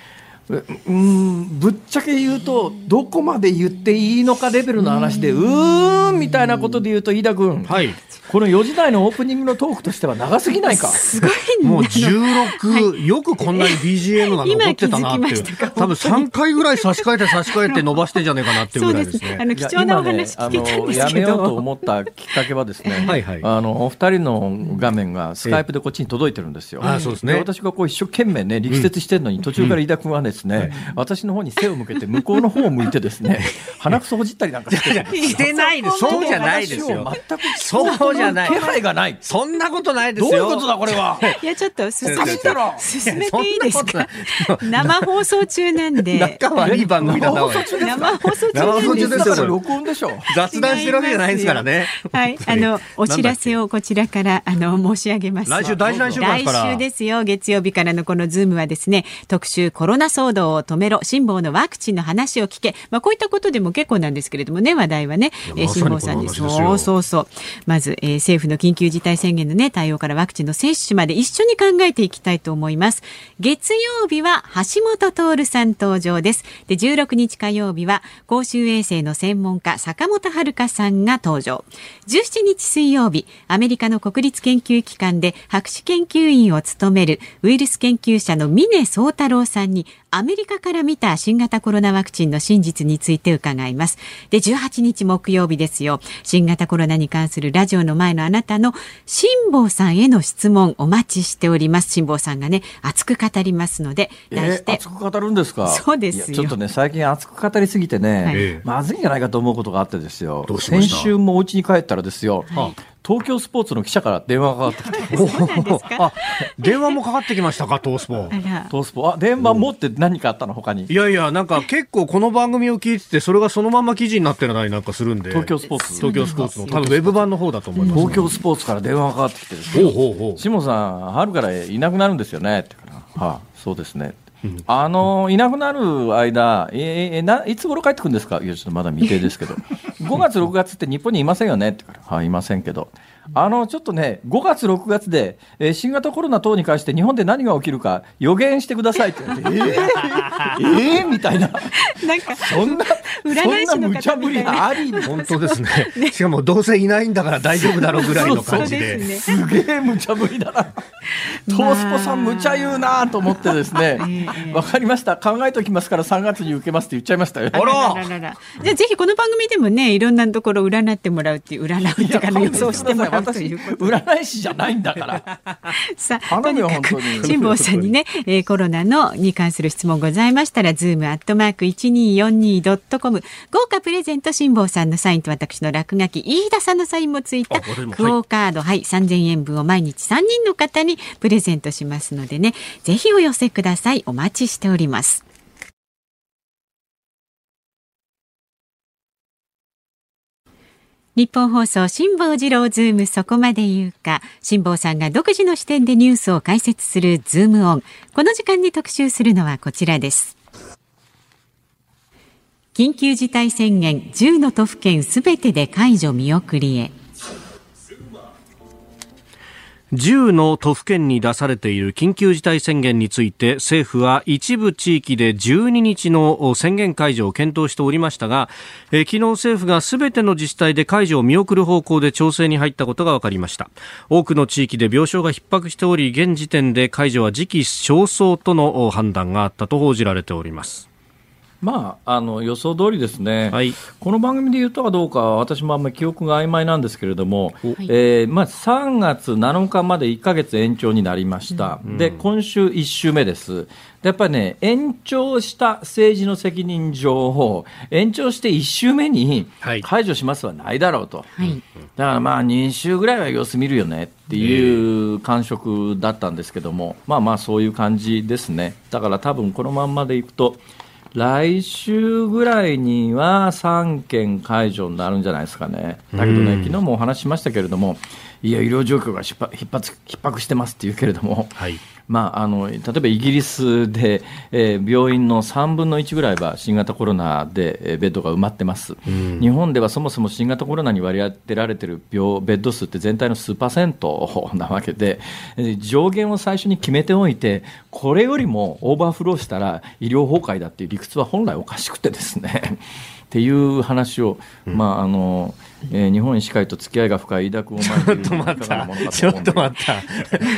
うんぶっちゃけ言うと、どこまで言っていいのかレベルの話で、うーんみたいなことで言うと、飯田君、はい、この4時台のオープニングのトークとしては長すぎないか？すごいもう16、よくこんなに BGM が残ってたなっていう。多分3回ぐらい差し替えて差し替えて伸ばしてんじゃねえかなっていうぐらいですね。あの貴重なお話聞けたんですけど、やめようと思ったきっかけはですね、はいはい、あのお二人の画面がスカイプでこっちに届いてるんですよ。あそうですね。私がこう一生懸命ね力説してるのに、途中から飯田君はですね、私の方に背を向けて向こうの方を向いてですね、鼻くそほじったりなんかして、してないです。そうじゃないですよ。全くそうじゃない。気配がない。そんなことないですよ。どういうことだこれは。いやちょっと進めたら進めていいですか？生放送中なんで。仲悪い番組だな。生放送中生放送中ですよ。録音でしょ。雑談してるわけじゃないですからね。はい、あのお知らせをこちらからあの申し上げます。来週大事な週来週ですよ。月曜日からのこのズームはですね、特集コロナ騒動を止めろ辛抱のワクチンの話を聞け。まあこういったことでも結構なんですけれどもね、話題はね、え辛坊さんにそうそうそう。まず、えー、政府の緊急事態宣言のね対応からワクチンの接種まで一緒に考えていきたいと思います。月曜日は橋本徹さん登場です。で16日火曜日は公衆衛生の専門家坂本遥さんが登場。17日水曜日、アメリカの国立研究機関で博士研究員を務めるウイルス研究者の峰宗太郎さんにアメリカから見た新型コロナワクチンの真実について伺います。で、18日木曜日ですよ。新型コロナに関するラジオの前のあなたの辛坊さんへの質問お待ちしております。辛坊さんがね、熱く語りますので、題して、熱く語るんですか？そうですちょっとね、最近熱く語りすぎてね、はい、まずいんじゃないかと思うことがあってですよ。先週もお家に帰ったらですよ、はい東京スポーツの記者から電話がかかってきて。あ、電話もかかってきましたか、東スポ。東スポ。あ、電話持って何かあったの、他に。いやいや、なんか結構この番組を聞いてて、それがそのまま記事になってるなりなんかするんで。東京スポーツ。東京スポーツの、多分ウェブ版の方だと思います、東京スポーツから電話がかかってきてですね。下さん、春からいなくなるんですよね？ってから。はあ、そうですね。あのいなくなる間、えー、ないつ頃帰ってくるんですか、いや、ちょっとまだ未定ですけど、5月、6月って日本にいませんよね？ってから、はい、いませんけど、あのちょっとね、5月、6月で、えー、新型コロナ等に関して日本で何が起きるか予言してくださいって。言われて、えー、えー、みたいな、なんかそんな、占い師の無茶ぶりあり。本当ですね。ね、しかもどうせいないんだから大丈夫だろうぐらいの感じで、すね、すげえ無茶ぶりだな、トースポさん、無茶言うなと思ってですね、わ、かりました、考えておきますから、3月に受けますって言っちゃいましたよ。あら。じゃあぜひこの番組でもね、いろんなところ占ってもらうっていう、占うっていうか、予想してもらう。私占い師じゃないんだから。さあ、とにかく辛坊さんにね、えー、コロナのに関する質問ございましたら、ズームアットマーク一二四二ドットコム豪華プレゼント辛坊さんのサインと私の落書き飯田さんのサインもついたクオカードはい三千円分を毎日三人の方にプレゼントしますのでね、ぜひお寄せください。お待ちしております。日本放送辛坊治郎ズームそこまで言うか。辛坊さんが独自の視点でニュースを解説するズームオン。この時間に特集するのはこちらです。緊急事態宣言10の都府県すべてで解除見送りへ。10の都府県に出されている緊急事態宣言について政府は一部地域で12日の宣言解除を検討しておりましたが、え昨日政府がすべての自治体で解除を見送る方向で調整に入ったことが分かりました。多くの地域で病床が逼迫しており現時点で解除は時期尚早との判断があったと報じられております。まあ、あの予想通りですね、はい、この番組で言ったかどうか私もあんまり記憶が曖昧なんですけれども、えーまあ、3月7日まで1か月延長になりました、うん、で今週1週目です。やっぱりね、延長した政治の責任上、延長して1週目に解除しますはないだろうと、はい、だからまあ2週ぐらいは様子見るよねっていう感触だったんですけども、まあまあそういう感じですね、だから多分このまんまでいくと、来週ぐらいには3件解除になるんじゃないですかね。だけどね、昨日もお話ししましたけれども、いや、医療状況が逼迫逼迫してますって言うけれども、はい、まあ、あの例えばイギリスで、えー、病院の3分の1ぐらいは新型コロナで、えー、ベッドが埋まってます、うん、日本ではそもそも新型コロナに割り当てられている病ベッド数って全体の数パーセント なわけで、えー、上限を最初に決めておいて、これよりもオーバーフローしたら医療崩壊だっていう理屈は本来おかしくてですね。っていう話を、まああのえー、日本医師会と付き合いが深い飯田君をちょっと待った、ちょっと待った、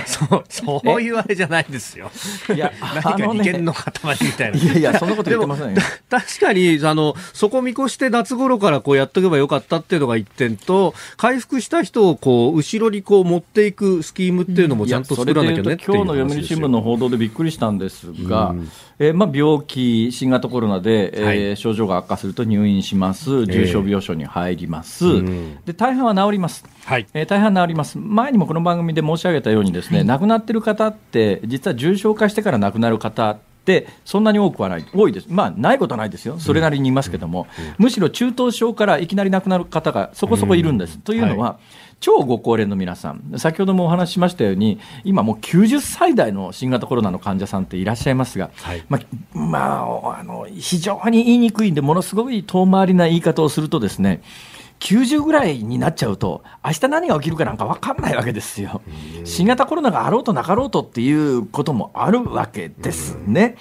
そうそういうあれじゃないですよ、いや、何か利権の塊みたいな、いやいや、そんなこと言ってませんよ。確かにあの、そこ見越して夏頃からこうやっとけばよかったっていうのが一点と、回復した人をこう後ろにこう持っていくスキームっていうのもちゃんと作らなきゃね、今日の読売新聞の報道でびっくりしたんですが、うんえーまあ、病気、新型コロナで、えー、はい、症状が悪化すると入院します、重症病床に入ります、えー、で大半は治ります、はい。えー、大半治ります、前にもこの番組で申し上げたように、ですね、はい、亡くなっている方って、実は重症化してから亡くなる方って、そんなに多くはない、多いです、まあ、ないことはないですよ、それなりにいますけども、うん。うん、むしろ中等症からいきなり亡くなる方がそこそこいるんです。というのは、はい超ご高齢の皆さん、先ほどもお話ししましたように、今もう90歳代の新型コロナの患者さんっていらっしゃいますが、はい、まあ、まあ、あの非常に言いにくいんで、ものすごい遠回りな言い方をするとですね、90ぐらいになっちゃうと、明日何が起きるかなんか分かんないわけですよ。新型コロナがあろうとなかろうとっていうこともあるわけですね。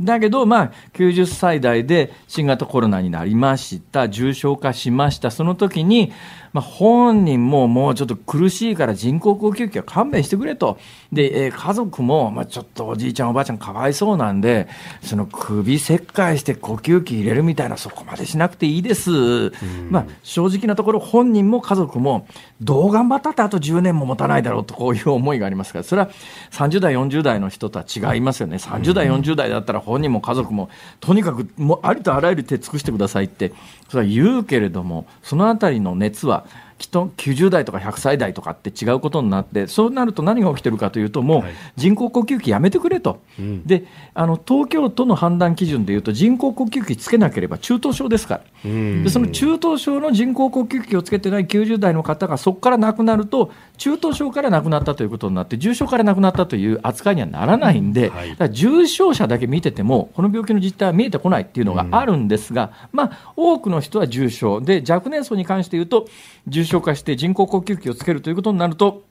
だけど、まあ、90歳代で新型コロナになりました、重症化しました、その時に、まあ、本人ももうちょっと苦しいから人工呼吸器は勘弁してくれと。で、えー、家族も、まあ、ちょっとおじいちゃんおばあちゃんかわいそうなんで、その首切開して呼吸器入れるみたいなそこまでしなくていいです。まあ、正直なところ本人も家族もどう頑張ったってあと10年も持たないだろうとこういう思いがありますから、それは30代、40代の人とは違いますよね。30代、40代だったら本人も家族もとにかくもうありとあらゆる手尽くしてくださいって、それは言うけれども、その辺りの熱はきっと90代とか100歳代とかって違うことになって、そうなると何が起きてるかというと、もう人工呼吸器やめてくれと、はい、であの東京都の判断基準でいうと、人工呼吸器つけなければ中等症ですから、でその中等症の人工呼吸器をつけてない90代の方がそこから亡くなると、中等症から亡くなったということになって、重症から亡くなったという扱いにはならないんで、はい、重症者だけ見てても、この病気の実態は見えてこないっていうのがあるんですが、まあ、多くの人は重症。で、若年層に関して言うと、重症化して人工呼吸器をつけるということになると、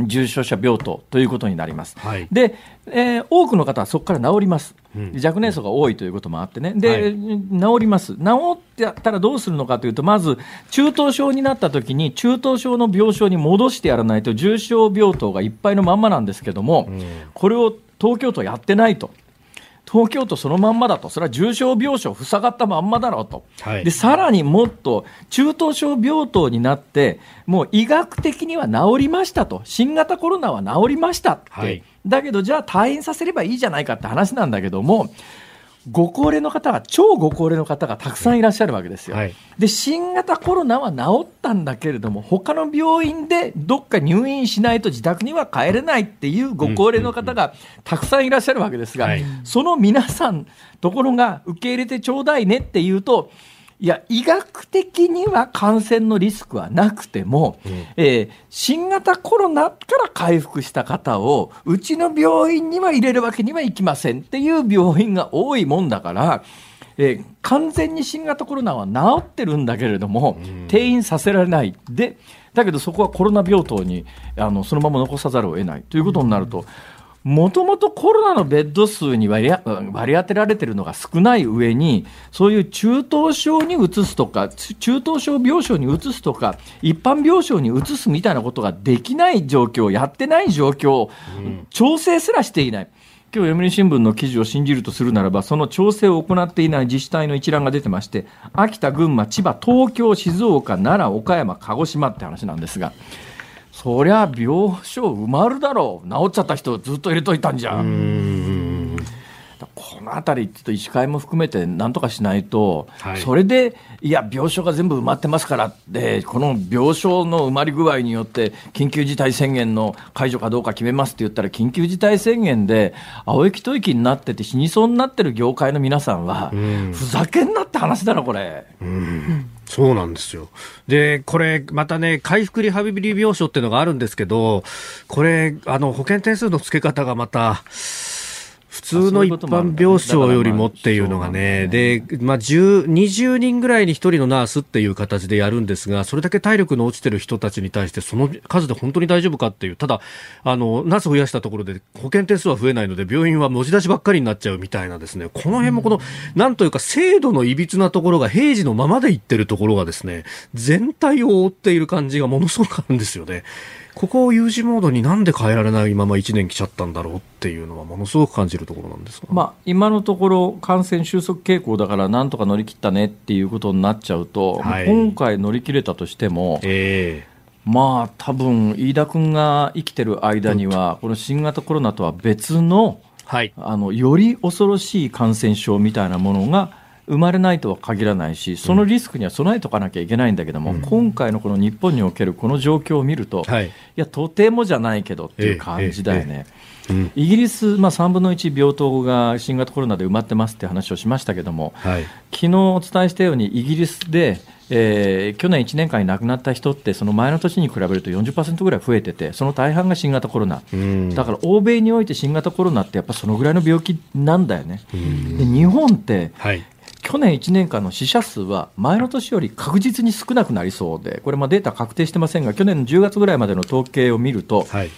重症者病棟ということになります。はい、で、えー、多くの方はそこから治ります。若年層が多いということもあってね、で、はい、治ります、治ってたらどうするのかというと、まず中等症になったときに、中等症の病床に戻してやらないと、重症病棟がいっぱいのまんまなんですけども、これを東京都やってないと。東京都そのまんまだと、それは重症病床塞がったまんまだろうと、はい、でさらにもっと中等症病棟になって、もう医学的には治りましたと、新型コロナは治りましたって、はい、だけどじゃあ退院させればいいじゃないかって話なんだけども、ご高齢の方が、超ご高齢の方がたくさんいらっしゃるわけですよ。はい、で、新型コロナは治ったんだけれども、他の病院でどっか入院しないと自宅には帰れないっていうご高齢の方がたくさんいらっしゃるわけですが、その皆さん、ところが受け入れてちょうだいねっていうと、いや、医学的には感染のリスクはなくても、うん、えー、新型コロナから回復した方を、うちの病院には入れるわけにはいきませんっていう病院が多いもんだから、えー、完全に新型コロナは治ってるんだけれども、うん、転院させられない。で、だけどそこはコロナ病棟にあのそのまま残さざるを得ないということになると、もともとコロナのベッド数に割り割り当てられてるのが少ない上に、そういう中等症に移すとか、中等症病床に移すとか、一般病床に移すみたいなことができない状況、やってない状況、調整すらしていない。今日読売新聞の記事を信じるとするならば、その調整を行っていない自治体の一覧が出てまして、秋田、群馬、千葉、東京、静岡、奈良、岡山、鹿児島って話なんですが、そりゃ病床埋まるだろう。治っちゃった人ずっと入れといたんじゃん。このあたり、ちょっと医師会も含めてなんとかしないと、はい、それで、いや、病床が全部埋まってますからって、この病床の埋まり具合によって、緊急事態宣言の解除かどうか決めますって言ったら、緊急事態宣言で、青息吐息になってて、死にそうになってる業界の皆さんは、ふざけんなって話だな、これ。うんそうなんですよ。で、これ、またね、回復リハビリ病床っていうのがあるんですけど、これ、あの、保険点数の付け方がまた、普通の一般病床よりもっていうのがね、で、まあ、10、20人ぐらいに1人のナースっていう形でやるんですが、それだけ体力の落ちてる人たちに対して、その数で本当に大丈夫かっていう、ただ、あの、ナース増やしたところで保険点数は増えないので、病院は持ち出しばっかりになっちゃうみたいなですね、この辺もこの、なんというか、制度のいびつなところが平時のままでいってるところがですね、全体を覆っている感じがものすごくあるんですよね。ここを有事モードになんで変えられないまま1年来ちゃったんだろうっていうのはものすごく感じるところなんですまあ、今のところ感染収束傾向だからなんとか乗り切ったねっていうことになっちゃうと、はい、今回乗り切れたとしても、えー、まあ多分飯田君が生きてる間にはこの新型コロナとは別の,、はい、あのより恐ろしい感染症みたいなものが生まれないとは限らないし、そのリスクには備えておかなきゃいけないんだけども、うん、今回のこの日本におけるこの状況を見ると、はい、いや、とてもじゃないけどっていう感じだよね。イギリス、まあ、3分の1病棟が新型コロナで埋まってますって話をしましたけども、はい、昨日お伝えしたように、イギリスで、えー、去年1年間に亡くなった人って、その前の年に比べると40%ぐらい増えてて、その大半が新型コロナ、だから欧米において新型コロナってやっぱそのぐらいの病気なんだよね。で日本って、はい、去年1年間の死者数は前の年より確実に少なくなりそうで、これ、データ確定してませんが、去年の10月ぐらいまでの統計を見ると、はい、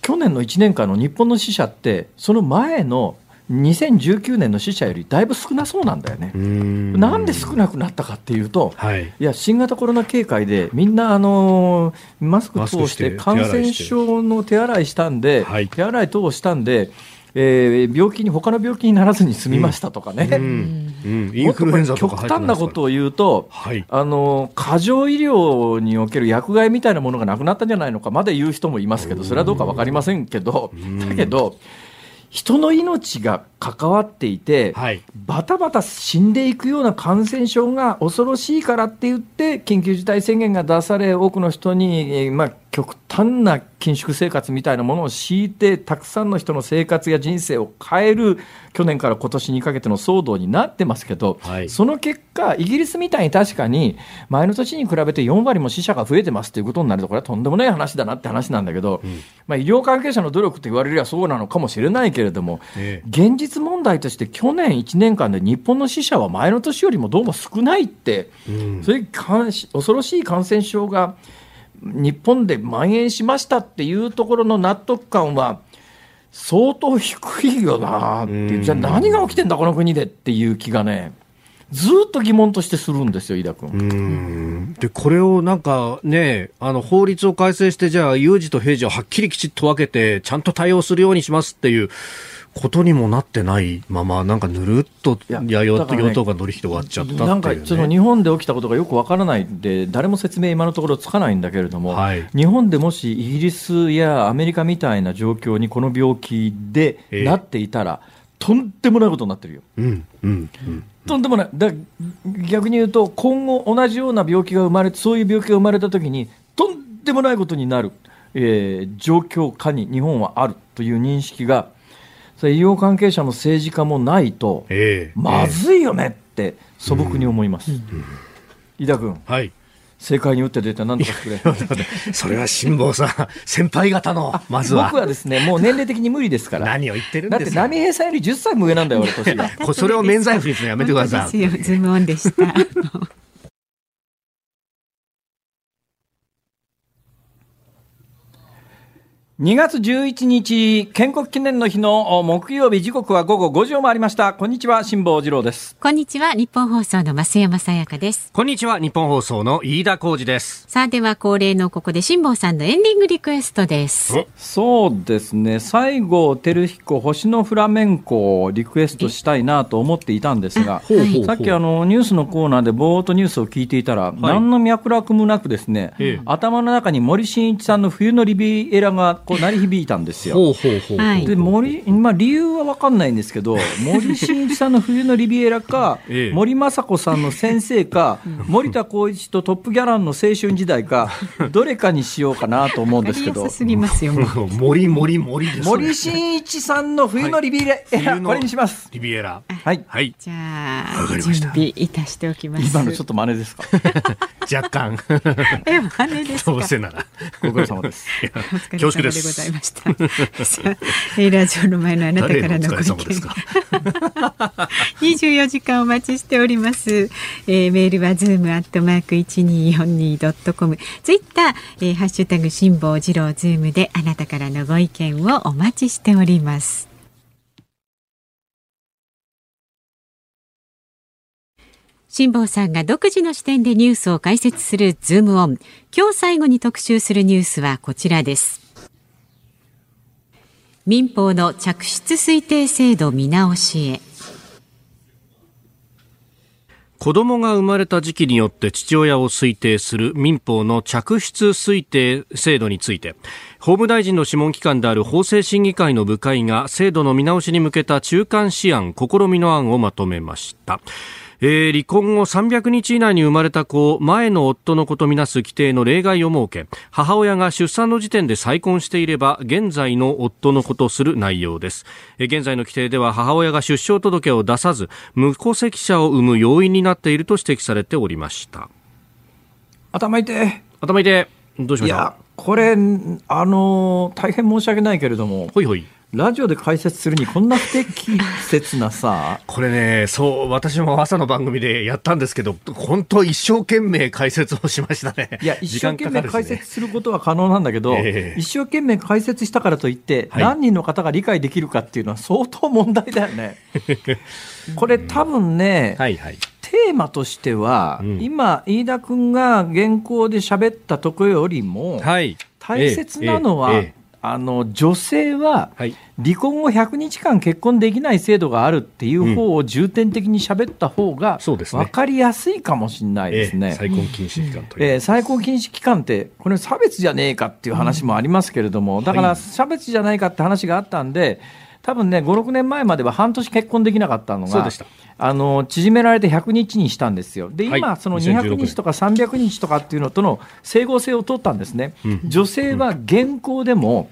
去年の1年間の日本の死者って、その前の2019年の死者よりだいぶ少なそうなんだよね。なんで少なくなったかっていうと、はい、いや新型コロナ警戒でみんなあのマスク通して感染症の手洗いしたんで、手洗い等をしたんで、えー、病気に他の病気にならずに済みましたとかね、うん。うん。うん、インフルエンザとか極端なことを言うと、はい、あの過剰医療における薬害みたいなものがなくなったんじゃないのかまで言う人もいますけどそれはどうか分かりませんけど。だけど人の命が関わっていて、はい、バタバタ死んでいくような感染症が恐ろしいからって言って緊急事態宣言が出され多くの人に、まあ、極端な緊縮生活みたいなものを強いてたくさんの人の生活や人生を変える去年から今年にかけての騒動になってますけど、はい、その結果イギリスみたいに確かに前の年に比べて4割も死者が増えてますということになるとこれはとんでもない話だなって話なんだけど、うん、まあ、医療関係者の努力と言われればそうなのかもしれないけれども、ええ、現実問題として去年1年間で日本の死者は前の年よりもどうも少ないって、うん、そういう恐ろしい感染症が日本で蔓延しましたっていうところの納得感は相当低いよなってじゃあ何が起きてんだこの国でっていう気がね。ずっと疑問としてするんですよ、飯田君。で、これをなんかね、あの、法律を改正して、じゃあ、有事と平時をはっきりきちっと分けて、ちゃんと対応するようにしますっていう、ことにもなってないまま、なんかぬるっとや与党が乗り広がっちゃった、ね、なんかその日本で起きたことがよくわからないんで、誰も説明、今のところつかないんだけれども、はい、日本でもしイギリスやアメリカみたいな状況にこの病気でなっていたら、えー、とんでもないことになってるよ。うんうんうんとんでもない、だ逆に言うと、今後、同じような病気が生まれそういう病気が生まれたときに、とんでもないことになる、えー、状況下に日本はあるという認識が、医療関係者も政治家もないと、えー、まずいよねって素朴に思います。井田君、はい、正解に打って出て何とかしてくれ。それは辛坊さん、先輩方の、まずは。僕はですね、もう年齢的に無理ですから。何を言ってるんですかだって波平さんより10歳も上なんだよ、俺年が。それを免罪符にするのやめてください。ズームオンでした。2月11日、建国記念の日の木曜日、時刻は午後5時を回りました。こんにちは、辛坊治郎です。こんにちは、日本放送の増山さやかです。こんにちは、日本放送の飯田浩二です。さあ、では恒例のここで辛坊さんのエンディングリクエストです。そうですね、西郷輝彦、星のフラメンコをリクエストしたいなと思っていたんですが、さっきあのニュースのコーナーでぼーっとニュースを聞いていたら、はい、何の脈絡もなくですね、頭の中に森進一さんの冬のリビエラがこう鳴り響いたんですよ。で森、まあ、理由は分かんないんですけど、森進一さんの冬のリビエラか、ええ、森雅子さんの先生か、森田光一とトップギャランの青春時代か、どれかにしようかなと思うんですけど。すぎますよ。森森森です、ね、森進一さんの冬のリビエラ、はい、これにします。リビエラ。はい。はい。じゃあ、準備いたしておきます。今のちょっと真似ですか？若干。え、真似ですどうせなら。ご苦労様です。恐縮です。でございました。えラジオの前のあなたからのご意見。24時間お待ちしております。えー、メールはズームアットマーク一二四二ドットコム。ツイッター、えー、ハッシュタグ辛坊治郎ズームであなたからのご意見をお待ちしております。辛坊さんが独自の視点でニュースを解説するズームオン。今日最後に特集するニュースはこちらです。民法の着出推定制度見直しへ。子供が生まれた時期によって父親を推定する民法の着出推定制度について法務大臣の諮問機関である法制審議会の部会が制度の見直しに向けた中間試案試みの案をまとめましたえー、離婚後300日以内に生まれた子を前の夫の子とみなす規定の例外を設け母親が出産の時点で再婚していれば現在の夫の子とする内容です、えー、現在の規定では母親が出生届を出さず無戸籍者を生む要因になっていると指摘されておりました。頭痛い。頭痛い。どうしました？これあの大変申し訳ないけれどもほいほいラジオで解説するにこんな不適切なさ。これねそう私も朝の番組でやったんですけど本当一生懸命解説をしましたね。いや一生懸命解説することは可能なんだけど、えー、一生懸命解説したからといって、はい、何人の方が理解できるかっていうのは相当問題だよね。これ多分ね、はいはい。テーマとしては、うん、今、飯田君が原稿で喋ったところよりも、大切なのは、えええあの女性は離婚後100日間結婚できない制度があるっていう方を重点的に喋った方が分かりやすいかもしれないですね。再婚禁止期間とえー、再婚禁止期間って、これ、差別じゃねえかっていう話もありますけれども、だから差別じゃないかって話があったんで、多分ね、5、6年前までは半年結婚できなかったのが、あの縮められて100日にしたんですよ。で、今、その200日とか300日とかっていうのとの整合性を取ったんですね。女性は現行でも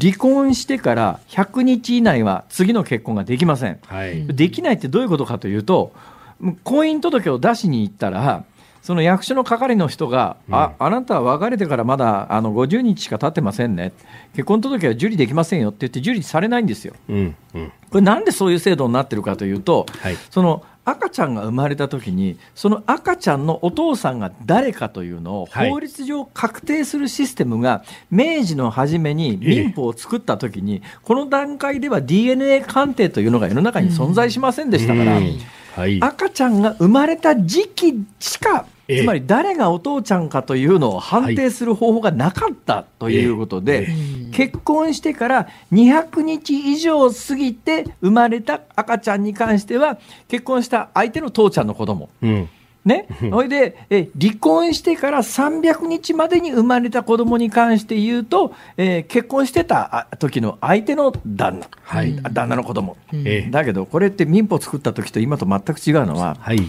離婚してから100日以内は次の結婚ができません。はい、できないってどういうことかというと、婚姻届を出しに行ったら、その役所の係の人が、うん、ああなたは別れてからまだあの50日しか経ってませんね、結婚届は受理できませんよって言って、受理されないんですよ。うんうん、これ、なんでそういう制度になってるかというと、はい、その赤ちゃんが生まれたときに、その赤ちゃんのお父さんが誰かというのを法律上確定するシステムが、明治の初めに民法を作ったときに、この段階では DNA 鑑定というのが世の中に存在しませんでしたから。はい、赤ちゃんが生まれた時期しかつまり誰がお父ちゃんかというのを判定する方法がなかったということで、結婚してから200日以上過ぎて生まれた赤ちゃんに関しては、結婚した相手の父ちゃんの子供。うん。ね、それでえ離婚してから300日までに生まれた子供に関して言うと、えー、結婚してた時の相手の旦那、はい、旦那の子供、うん、だけどこれって民法作った時と今と全く違うのは、はい、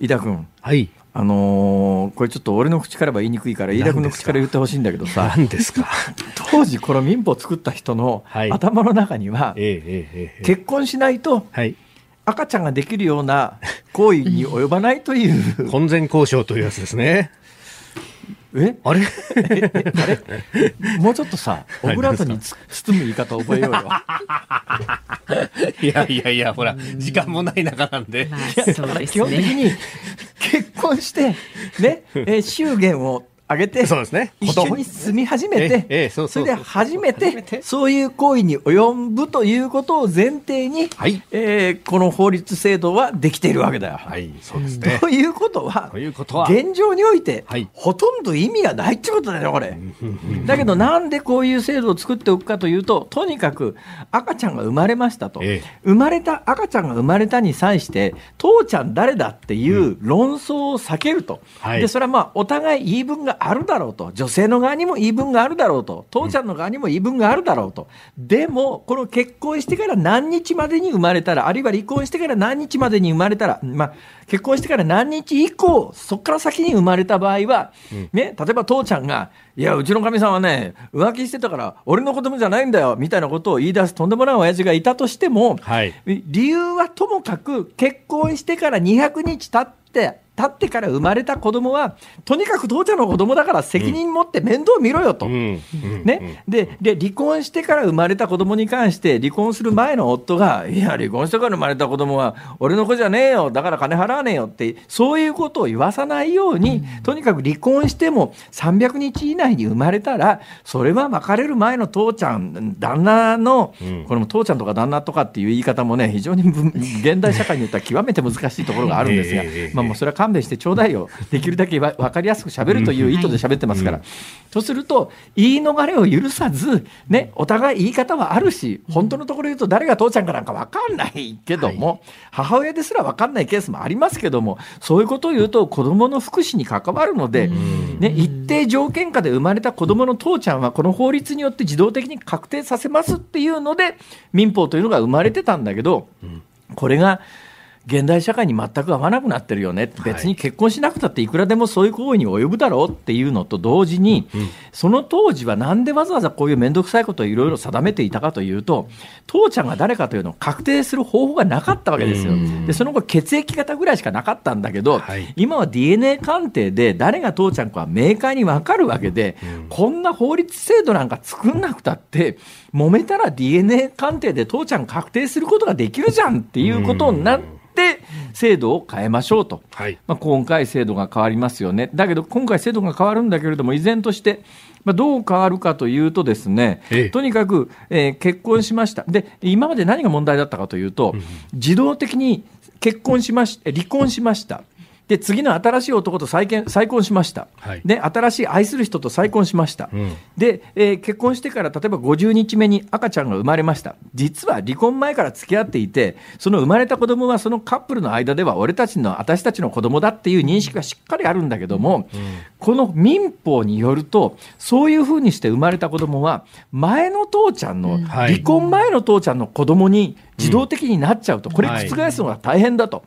井田君、はい、あのー、これちょっと俺の口からは言いにくいから飯田君の口から言ってほしいんだけどさ。何ですか？当時この民法を作った人の頭の中には、結婚しないと赤ちゃんができるような行為に及ばないという。婚前交渉というやつですね。え？あれ？あれもうちょっとさ、オブラートに包む言い方覚えようよ。いやいやいや、ほら、時間もない中なんで。まあね、基本的に結婚して、ね、え祝言をあげて、そうですね。一緒に住み始めて、それで初めて、そういう行為に及ぶということを前提に、はい、えー、この法律制度はできているわけだよ。はい、そうですね。ということは、ということは。現状において、はい、ほとんど意味がないってことだよ、これ。だけど、なんでこういう制度を作っておくかというと、とにかく赤ちゃんが生まれましたと、ええ、生まれた赤ちゃんが生まれたに際して、父ちゃん誰だっていう論争を避けると。うん、で、それはまあ、お互い言い分があるだろうと、女性の側にも言い分があるだろうと、父ちゃんの側にも言い分があるだろうと、でも、この結婚してから何日までに生まれたら、あるいは離婚してから何日までに生まれたら、まあ、結婚してから何日以降、そこから先に生まれた場合は、ね、例えば父ちゃんが、いや、うちのかみさんはね、浮気してたから、俺の子供じゃないんだよ、みたいなことを言い出すとんでもない親父がいたとしても、はい、理由はともかく、結婚してから200日経って、経ってから生まれた子供はとにかく父ちゃんの子供だから責任持って面倒見ろよと、ね、でで離婚してから生まれた子供に関して離婚する前の夫がいや離婚してから生まれた子供は俺の子じゃねえよ。だから金払わねえよってそういうことを言わさないように、とにかく離婚しても300日以内に生まれたらそれは別れる前の父ちゃん旦那の、これも父ちゃんとか旦那とかっていう言い方もね非常に現代社会によっては極めて難しいところがあるんですが、まあ、もうそれは勘弁してちょうだいよ。できるだけ分かりやすくしゃべるという意図で喋ってますから、とすると言い逃れを許さず、ね、お互い言い方はあるし本当のところ言うと誰が父ちゃんかなんか分かんないけども、はい、母親ですら分かんないケースもありますけどもそういうことを言うと子どもの福祉に関わるので、ね、一定条件下で生まれた子どもの父ちゃんはこの法律によって自動的に確定させますっていうので民法というのが生まれてたんだけど、これが現代社会に全く合わなくなってるよね、別に結婚しなくたっていくらでもそういう行為に及ぶだろうっていうのと同時に、うん、その当時はなんでわざわざこういう面倒くさいことをいろいろ定めていたかというと、父ちゃんが誰かというのを確定する方法がなかったわけですよ。でその後、血液型ぐらいしかなかったんだけど、はい、今は DNA 鑑定で誰が父ちゃんかは明快に分かるわけで、うん、こんな法律制度なんか作んなくたって、揉めたら DNA 鑑定で父ちゃん確定することができるじゃんっていうことになって、って制度を変えましょうと、はい、まあ、今回制度が変わりますよね。だけど今回制度が変わるんだけれども依然としてまあ、どう変わるかというとですね、ええ、とにかく、えー、結婚しました。で今まで何が問題だったかというと、自動的に結婚しまし離婚しましたで次の新しい男と再婚再婚しました、はい、で新しい愛する人と再婚しました、うん、で、えー、結婚してから例えば50日目に赤ちゃんが生まれました。実は離婚前から付き合っていてその生まれた子供はそのカップルの間では俺たちの私たちの子供だっていう認識がしっかりあるんだけども、うん、この民法によるとそういうふうにして生まれた子供は前の父ちゃんの、離婚前の父ちゃんの子供に自動的になっちゃうと、これ覆すのが大変だと。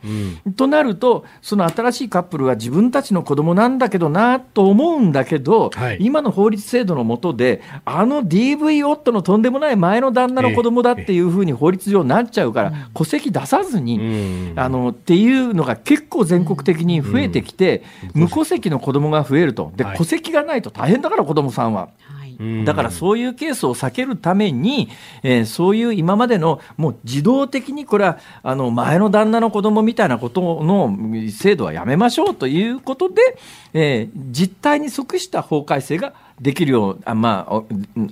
となると、その新しいカップルは自分たちの子供なんだけどなと思うんだけど、今の法律制度の下で、あの DV 夫のとんでもない前の旦那の子供だっていうふうに法律上なっちゃうから、戸籍出さずに、あのっていうのが結構全国的に増えてきて、無戸籍の子供が増えると。で、戸籍がないと大変だから、子供さん。は。だからそういうケースを避けるために、えー、そういう今までのもう自動的にこれはあの前の旦那の子供みたいなことの制度はやめましょうということで、えー、実態に即した法改正ができるよう、あまあ、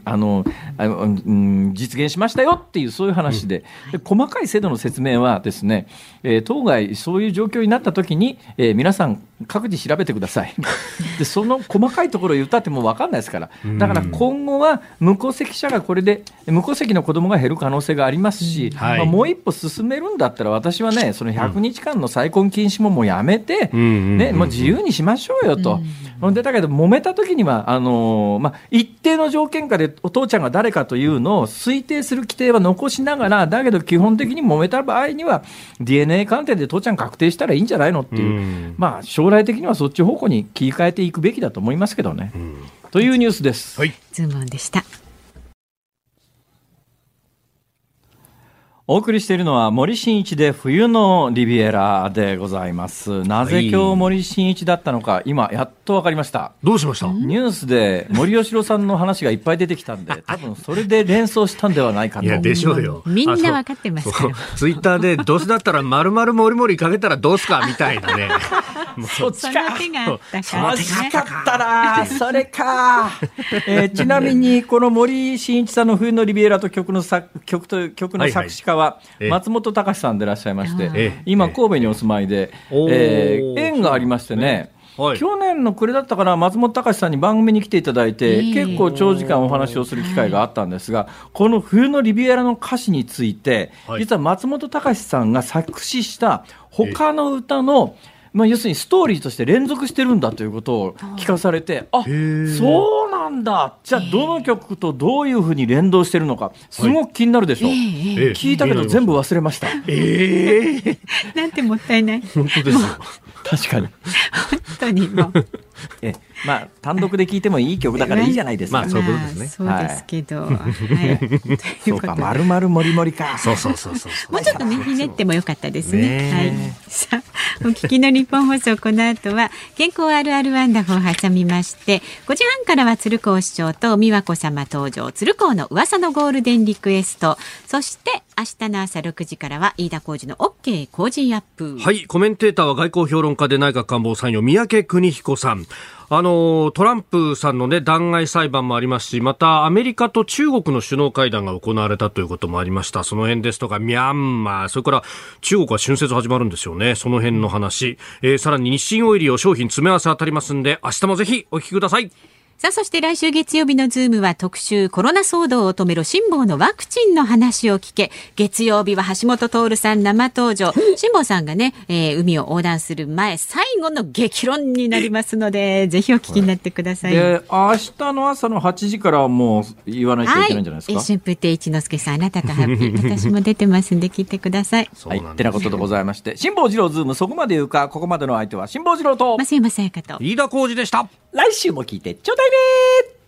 あのあの、うん、実現しましたよっていう、そういう話で、細かい制度の説明はですね、えー、当該、そういう状況になったときに、えー、皆さん、各自調べてください。で、その細かいところを言ったっても分かんないですから、だから今後は無戸籍者がこれで、無戸籍の子供が減る可能性がありますし、はい、まあ、もう一歩進めるんだったら、私はね、その100日間の再婚禁止ももうやめて、ね、もう自由にしましょうよと。ほんで、だけど、揉めたときには、あのー、まあ、一定の条件下でお父ちゃんが誰かというのを推定する規定は残しながら、だけど基本的に揉めた場合には、DNA 鑑定で父ちゃん確定したらいいんじゃないのっていう、うまあ、将来的にはそっち方向に切り替えていくべきだと思いますけどね。というニュースです。はい。ズームオンでした。お送りしているのは森進一で冬のリビエラでございます。なぜ今日森進一だったのか、今やっと分かりました。どうしました？ニュースで森喜朗さんの話がいっぱい出てきたんで、多分それで連想したんではないかと。いや、でしょうよ。みんな分かってますから。ツイッターで、どうせだったら丸々もりもりかけたらどうすかみたいなね。そっちか。惜しかったな。それか。えー、ちなみに、この森進一さんの冬のリビエラと曲の作曲と曲の作詞家は、松本隆さんでいらっしゃいまして、今、神戸にお住まいで、えー、縁がありましてね、はい、去年の暮れだったかな、松本隆さんに番組に来ていただいて、結構長時間お話をする機会があったんですが、この冬のリビエラの歌詞について、実は松本隆さんが作詞した他の歌の、まあ、要するにストーリーとして連続してるんだということを聞かされて、あそうなんだ、じゃあ、どの曲とどういうふうに連動してるのか、すごく気になるでしょう、はい、聞いたけど、全部忘れました。えー、なんてもったいない。本当ですよ。確かに。本当にもう。えまあ単独で聴いてもいい曲だからいいじゃないですか。まあそういうことですね。そうですけど。はい。そうか丸々もりもりか。そうそうそうそう。もうちょっとねひねってもよかったですね。はい。さあお聞きの日本放送この後は健康あるあるワンダフを挟みまして5時半からは鶴光市長と美和子様登場鶴光の噂のゴールデンリクエストそして明日の朝6時からは飯田浩二の OK 工事アップはいコメンテーターは外交評論家で内閣官房参与三宅邦彦さんあのトランプさんの、ね、弾劾裁判もありますしまたアメリカと中国の首脳会談が行われたということもありました。その辺ですとかミャンマーそれから中国は春節始まるんですよね。その辺の話、えー、さらに日清オイリオ商品詰め合わせ当たりますんで明日もぜひお聞きください。さあ、そして来週月曜日のズームは特集コロナ騒動を止める辛坊のワクチンの話を聞け。月曜日は橋本徹さん生登場。辛坊さんがね、えー、海を横断する前、最後の激論になりますので、ぜひお聞きになってください。で、明日の朝の8時からもう言わないといけないんじゃないですか？はい、春風亭一之輔さん、あなたとハッピー。私も出てますんで聞いてください。はい、ってなことでございまして、辛坊治郎ズームそこまで言うか、ここまでの相手は辛坊治郎と、増山さやかと、飯田浩二でした。来週も聞いてちょうだいね